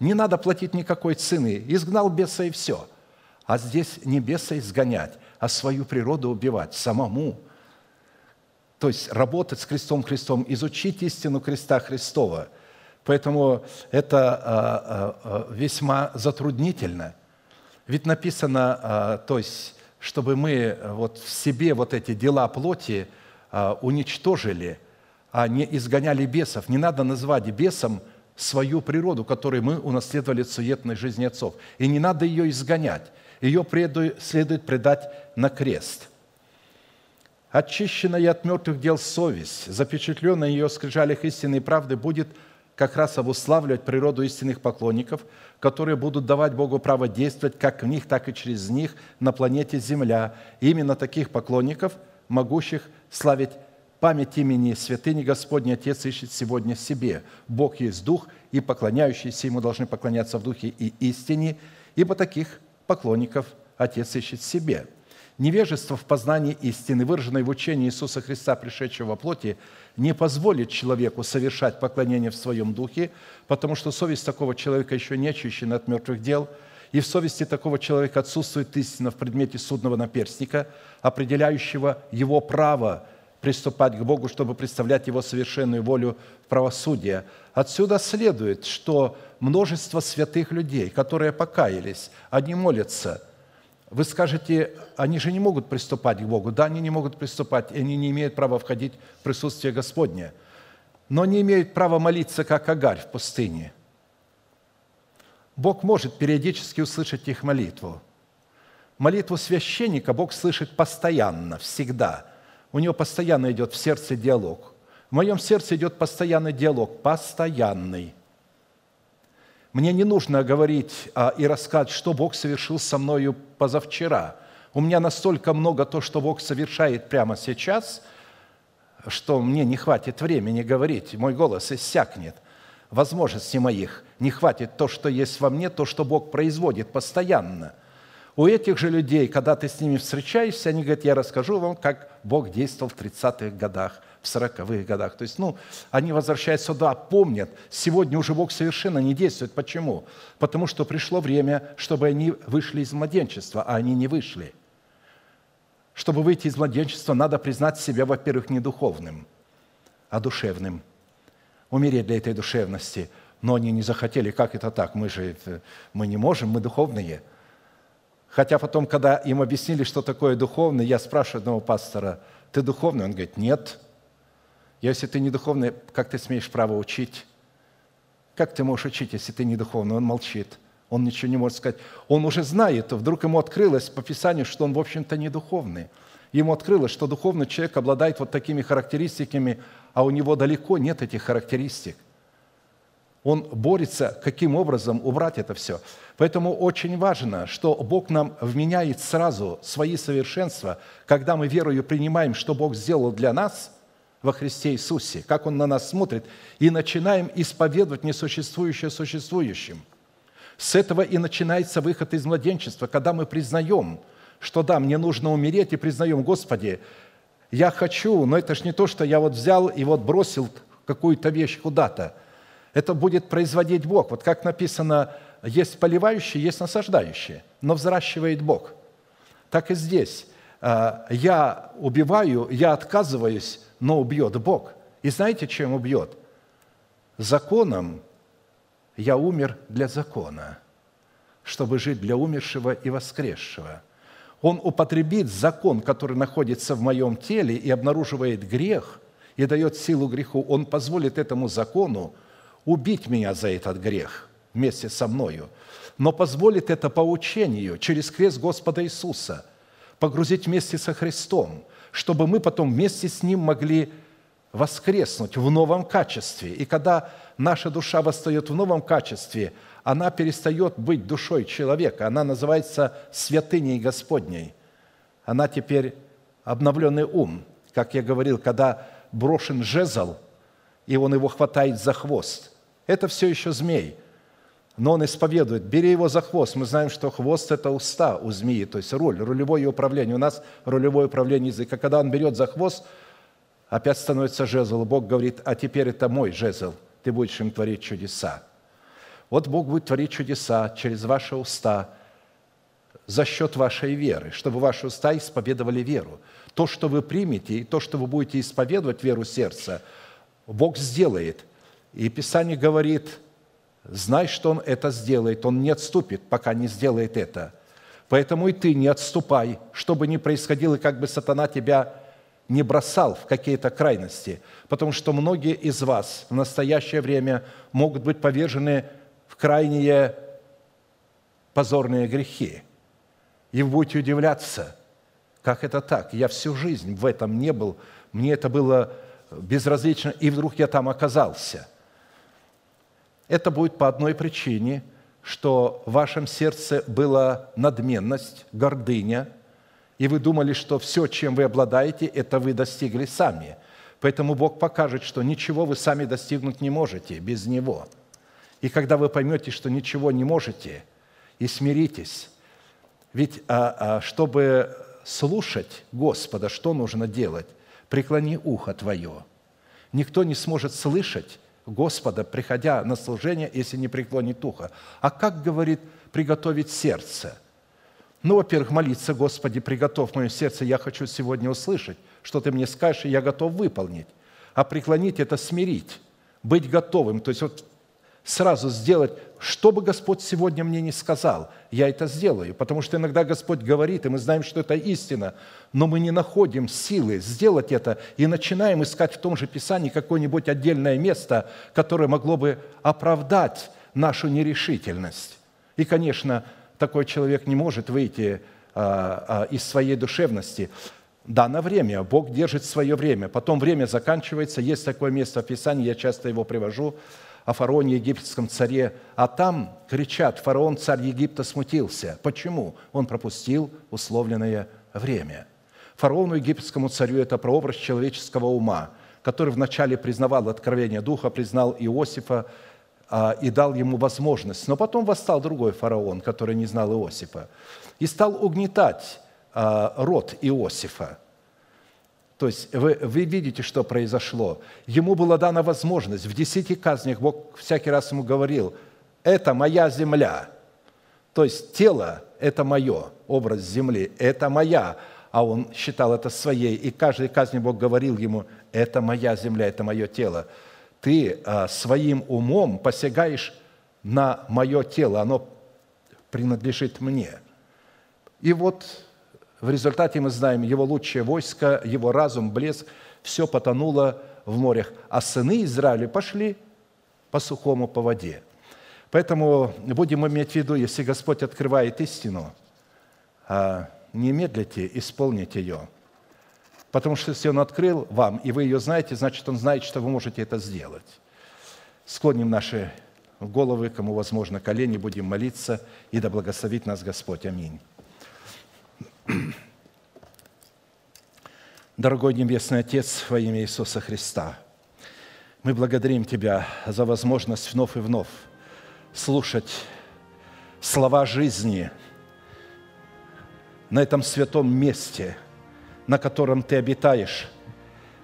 Не надо платить никакой цены. Изгнал беса и все. А здесь не беса изгонять, а свою природу убивать самому. То есть работать с крестом Христом, изучить истину креста Христова – Поэтому это а, а, а, весьма затруднительно. Ведь написано, то есть, чтобы мы вот в себе вот эти дела плоти уничтожили, а не изгоняли бесов. Не надо назвать бесом свою природу, которую мы унаследовали от суетной жизни отцов. И не надо ее изгонять. Ее следует предать на крест. Очищенная от мертвых дел совесть, запечатленная ее скрижалях истинной правды, будет – как раз обуславливать природу истинных поклонников, которые будут давать Богу право действовать как в них, так и через них на планете Земля. И именно таких поклонников, могущих славить память имени святыни Господня Отец ищет сегодня себе. Бог есть Дух, и поклоняющиеся Ему должны поклоняться в Духе и истине, ибо таких поклонников Отец ищет себе. Невежество в познании истины, выраженное в учении Иисуса Христа, пришедшего во плоти, не позволит человеку совершать поклонение в своем духе, потому что совесть такого человека еще не очищена от мертвых дел, и в совести такого человека отсутствует истина в предмете судного наперстника, определяющего его право приступать к Богу, чтобы представлять Его совершенную волю в правосудие. Отсюда следует, что множество святых людей, которые покаялись, они молятся – вы скажете, они же не могут приступать к Богу. Да, они не могут приступать, и они не имеют права входить в присутствие Господне. Но не имеют права молиться, как Агарь в пустыне. Бог может периодически услышать их молитву. Молитву священника Бог слышит постоянно, всегда. У него постоянно идет в сердце диалог. В моем сердце идет постоянный диалог, постоянный – мне не нужно говорить а, и рассказать, что Бог совершил со мною позавчера. У меня настолько много то, что Бог совершает прямо сейчас, что мне не хватит времени говорить, мой голос иссякнет. Возможностей моих не хватит то, что есть во мне, то, что Бог производит постоянно. У этих же людей, когда ты с ними встречаешься, они говорят, я расскажу вам, как Бог действовал в 30-х годах – в сороковых годах. То есть, ну, они возвращаются сюда, помнят, сегодня уже Бог совершенно не действует. Почему? Потому что пришло время, чтобы они вышли из младенчества, а они не вышли. Чтобы выйти из младенчества, надо признать себя, во-первых, не духовным, а душевным. Умереть для этой душевности. Но они не захотели, как это так? Мы же мы не можем, мы духовные. Хотя потом, когда им объяснили, что такое духовный, я спрашиваю одного пастора, ты духовный? Он говорит, нет. Если ты не духовный, как ты смеешь право учить? Как ты можешь учить, если ты не духовный? Он молчит. Он ничего не может сказать. Он уже знает, вдруг ему открылось по Писанию, что он, в общем-то, не духовный. Ему открылось, что духовный человек обладает вот такими характеристиками, а у него далеко нет этих характеристик. Он борется, каким образом убрать это все. Поэтому очень важно, что Бог нам вменяет сразу свои совершенства, когда мы верою принимаем, что Бог сделал для нас – во Христе Иисусе, как Он на нас смотрит, и начинаем исповедовать несуществующее существующим. С этого и начинается выход из младенчества, когда мы признаем, что да, мне нужно умереть, и признаем, Господи, я хочу, но это же не то, что я вот взял и вот бросил какую-то вещь куда-то. Это будет производить Бог. Вот как написано, есть поливающий, есть насаждающий, но взращивает Бог. Так и здесь. А, я убиваю, я отказываюсь, но убьет Бог. И знаете, чем убьет? Законом я умер для закона, чтобы жить для умершего и воскресшего. Он употребит закон, который находится в моем теле и обнаруживает грех, и дает силу греху. Он позволит этому закону убить меня за этот грех вместе со мною, но позволит это по учению через крест Господа Иисуса погрузить вместе со Христом – чтобы мы потом вместе с Ним могли воскреснуть в новом качестве. И когда наша душа восстает в новом качестве, она перестает быть душой человека, она называется святыней Господней. Она теперь обновленный ум. Как я говорил, когда брошен жезл, и он его хватает за хвост. Это все еще змей – но он исповедует, бери его за хвост. Мы знаем, что хвост – это уста у змеи, то есть руль, рулевое управление. У нас рулевое управление языка. Когда он берет за хвост, опять становится жезл. Бог говорит, а теперь это мой жезл, ты будешь им творить чудеса. Вот Бог будет творить чудеса через ваши уста, за счет вашей веры, чтобы ваши уста исповедовали веру. То, что вы примете, и то, что вы будете исповедовать веру сердца, Бог сделает. И Писание говорит – Знай, что Он это сделает. Он не отступит, пока не сделает это. Поэтому и ты не отступай, что бы ни происходило, как бы сатана тебя не бросал в какие-то крайности. Потому что многие из вас в настоящее время могут быть повержены в крайние позорные грехи. И вы будете удивляться, как это так? Я всю жизнь в этом не был, мне это было безразлично, и вдруг я там оказался – Это будет по одной причине, что в вашем сердце была надменность, гордыня, и вы думали, что все, чем вы обладаете, это вы достигли сами. Поэтому Бог покажет, что ничего вы сами достигнуть не можете без Него. И когда вы поймете, что ничего не можете, и смиритесь, ведь а, а, чтобы слушать Господа, что нужно делать? Преклони ухо твое. Никто не сможет слышать Господа, приходя на служение, если не преклонит ухо. А как, говорит, приготовить сердце? Ну, во-первых, молиться, Господи, приготовь мое сердце, я хочу сегодня услышать, что Ты мне скажешь, и я готов выполнить. А преклонить – это смирить, быть готовым. То есть вот сразу сделать, что бы Господь сегодня мне не сказал, я это сделаю. Потому что иногда Господь говорит, и мы знаем, что это истина, но мы не находим силы сделать это и начинаем искать в том же Писании какое-нибудь отдельное место, которое могло бы оправдать нашу нерешительность. И, конечно, такой человек не может выйти а, а, из своей душевности. Да, на время. Бог держит свое время. Потом время заканчивается. Есть такое место в Писании, я часто его привожу – о фараоне египетском царе, а там кричат, фараон, царь Египта, смутился. Почему? Он пропустил условленное время. Фараону египетскому царю – это прообраз человеческого ума, который вначале признавал откровение Духа, признал Иосифа а, и дал ему возможность. Но потом восстал другой фараон, который не знал Иосифа, и стал угнетать а, род Иосифа. То есть вы, вы видите, что произошло. Ему была дана возможность. В десяти казнях Бог всякий раз ему говорил, это моя земля. То есть тело – это мое, образ земли – это моя. А он считал это своей. И каждой казни Бог говорил ему, это моя земля, это мое тело. Ты а, своим умом посягаешь на мое тело, оно принадлежит мне. И вот в результате мы знаем, его лучшее войско, его разум, блеск, все потонуло в морях, а сыны Израиля пошли по сухому по воде. Поэтому будем иметь в виду, если Господь открывает истину, а, не медлите исполнить ее. Потому что если Он открыл вам, и вы ее знаете, значит, Он знает, что вы можете это сделать. Склоним наши головы, кому возможно, колени, будем молиться, и да благословит нас Господь. Аминь. Дорогой Небесный Отец, во имя Иисуса Христа, мы благодарим Тебя за возможность вновь и вновь слушать слова жизни на этом святом месте, на котором Ты обитаешь,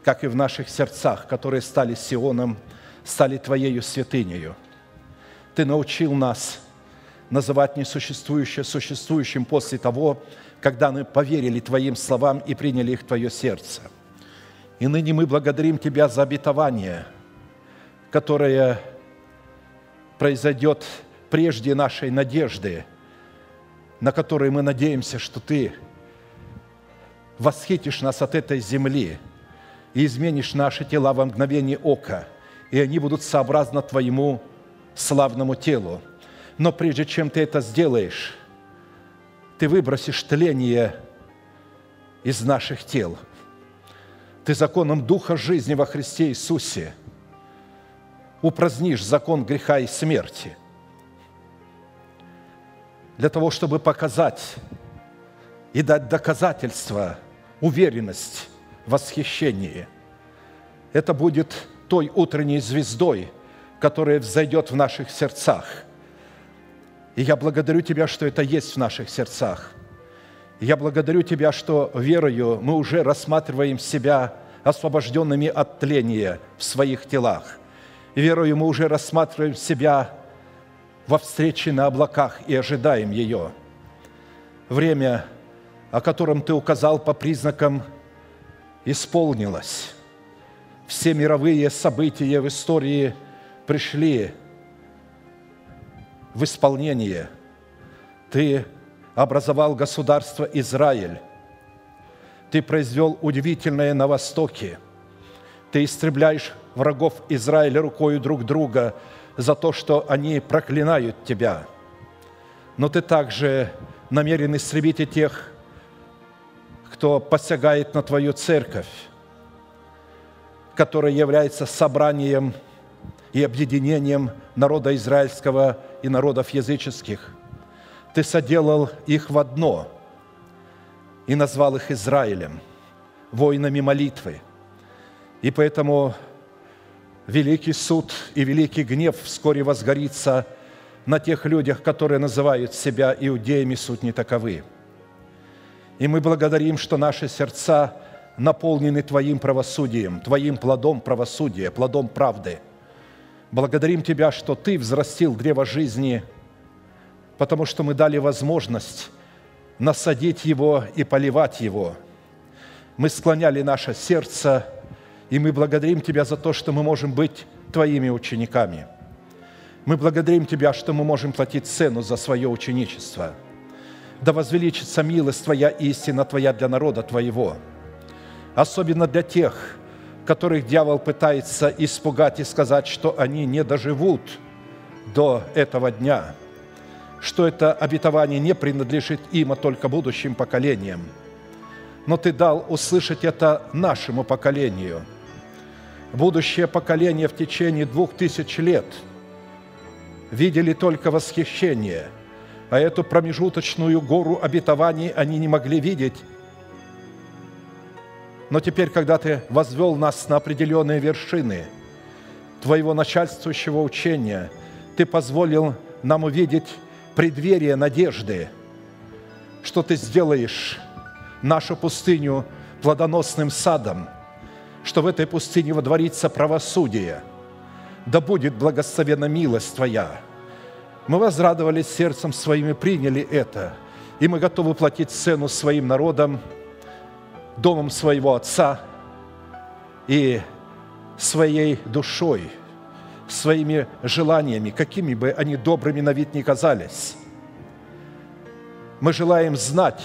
как и в наших сердцах, которые стали Сионом, стали Твоею святынею. Ты научил нас называть несуществующее существующим после того, когда мы поверили Твоим словам и приняли их в Твое сердце. И ныне мы благодарим Тебя за обетование, которое произойдет прежде нашей надежды, на которой мы надеемся, что Ты восхитишь нас от этой земли и изменишь наши тела во мгновение ока, и они будут сообразно Твоему славному телу. Но прежде чем Ты это сделаешь, ты выбросишь тление из наших тел. Ты законом Духа жизни во Христе Иисусе упразднишь закон греха и смерти для того, чтобы показать и дать доказательство, уверенность, восхищение. Это будет той утренней звездой, которая взойдет в наших сердцах – и я благодарю Тебя, что это есть в наших сердцах. Я благодарю Тебя, что верою мы уже рассматриваем себя освобожденными от тления в своих телах. И верою мы уже рассматриваем себя во встрече на облаках и ожидаем ее. Время, о котором Ты указал по признакам, исполнилось. Все мировые события в истории пришли в исполнение. Ты образовал государство Израиль. Ты произвел удивительное на Востоке. Ты истребляешь врагов Израиля рукою друг друга за то, что они проклинают Тебя. Но Ты также намерен истребить и тех, кто посягает на Твою церковь, которая является собранием и объединением народа израильского и народов языческих. Ты соделал их в одно и назвал их Израилем, воинами молитвы. И поэтому великий суд и великий гнев вскоре возгорится на тех людях, которые называют себя иудеями, суть не таковы. И мы благодарим, что наши сердца наполнены Твоим правосудием, Твоим плодом правосудия, плодом правды. Благодарим Тебя, что Ты взрастил древо жизни, потому что мы дали возможность насадить его и поливать его. Мы склоняли наше сердце – и мы благодарим Тебя за то, что мы можем быть Твоими учениками. Мы благодарим Тебя, что мы можем платить цену за свое ученичество. Да возвеличится милость Твоя истина Твоя для народа Твоего. Особенно для тех, которых дьявол пытается испугать и сказать, что они не доживут до этого дня, что это обетование не принадлежит им, а только будущим поколениям. Но Ты дал услышать это нашему поколению – будущее поколение в течение двух тысяч лет видели только восхищение, а эту промежуточную гору обетований они не могли видеть. Но теперь, когда Ты возвел нас на определенные вершины Твоего начальствующего учения, Ты позволил нам увидеть преддверие надежды, что Ты сделаешь нашу пустыню плодоносным садом – что в этой пустыне водворится правосудие. Да будет благословена милость Твоя. Мы возрадовались сердцем своим и приняли это, и мы готовы платить цену своим народам, домом своего Отца и своей душой, своими желаниями, какими бы они добрыми на вид ни казались. Мы желаем знать,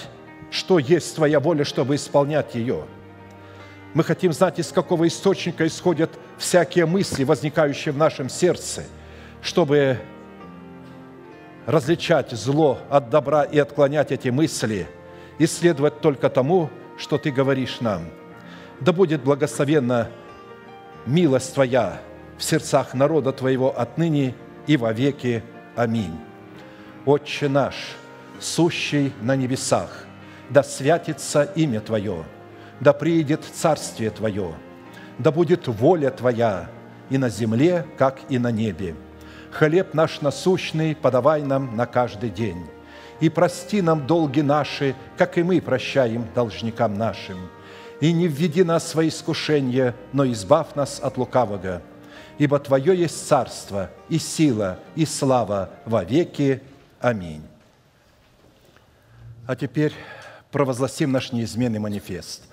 что есть Твоя воля, чтобы исполнять ее – мы хотим знать, из какого источника исходят всякие мысли, возникающие в нашем сердце, чтобы различать зло от добра и отклонять эти мысли, и следовать только тому, что Ты говоришь нам. Да будет благословенна милость Твоя в сердцах народа Твоего отныне и во веки. Аминь. Отче наш, сущий на небесах, да святится имя Твое – да приидет Царствие Твое, да будет воля Твоя и на земле, как и на небе. Хлеб наш насущный подавай нам на каждый день, и прости нам долги наши, как и мы прощаем должникам нашим. И не введи нас во искушение, но избавь нас от лукавого. Ибо Твое есть царство, и сила, и слава во веки. Аминь. А теперь провозгласим наш неизменный манифест –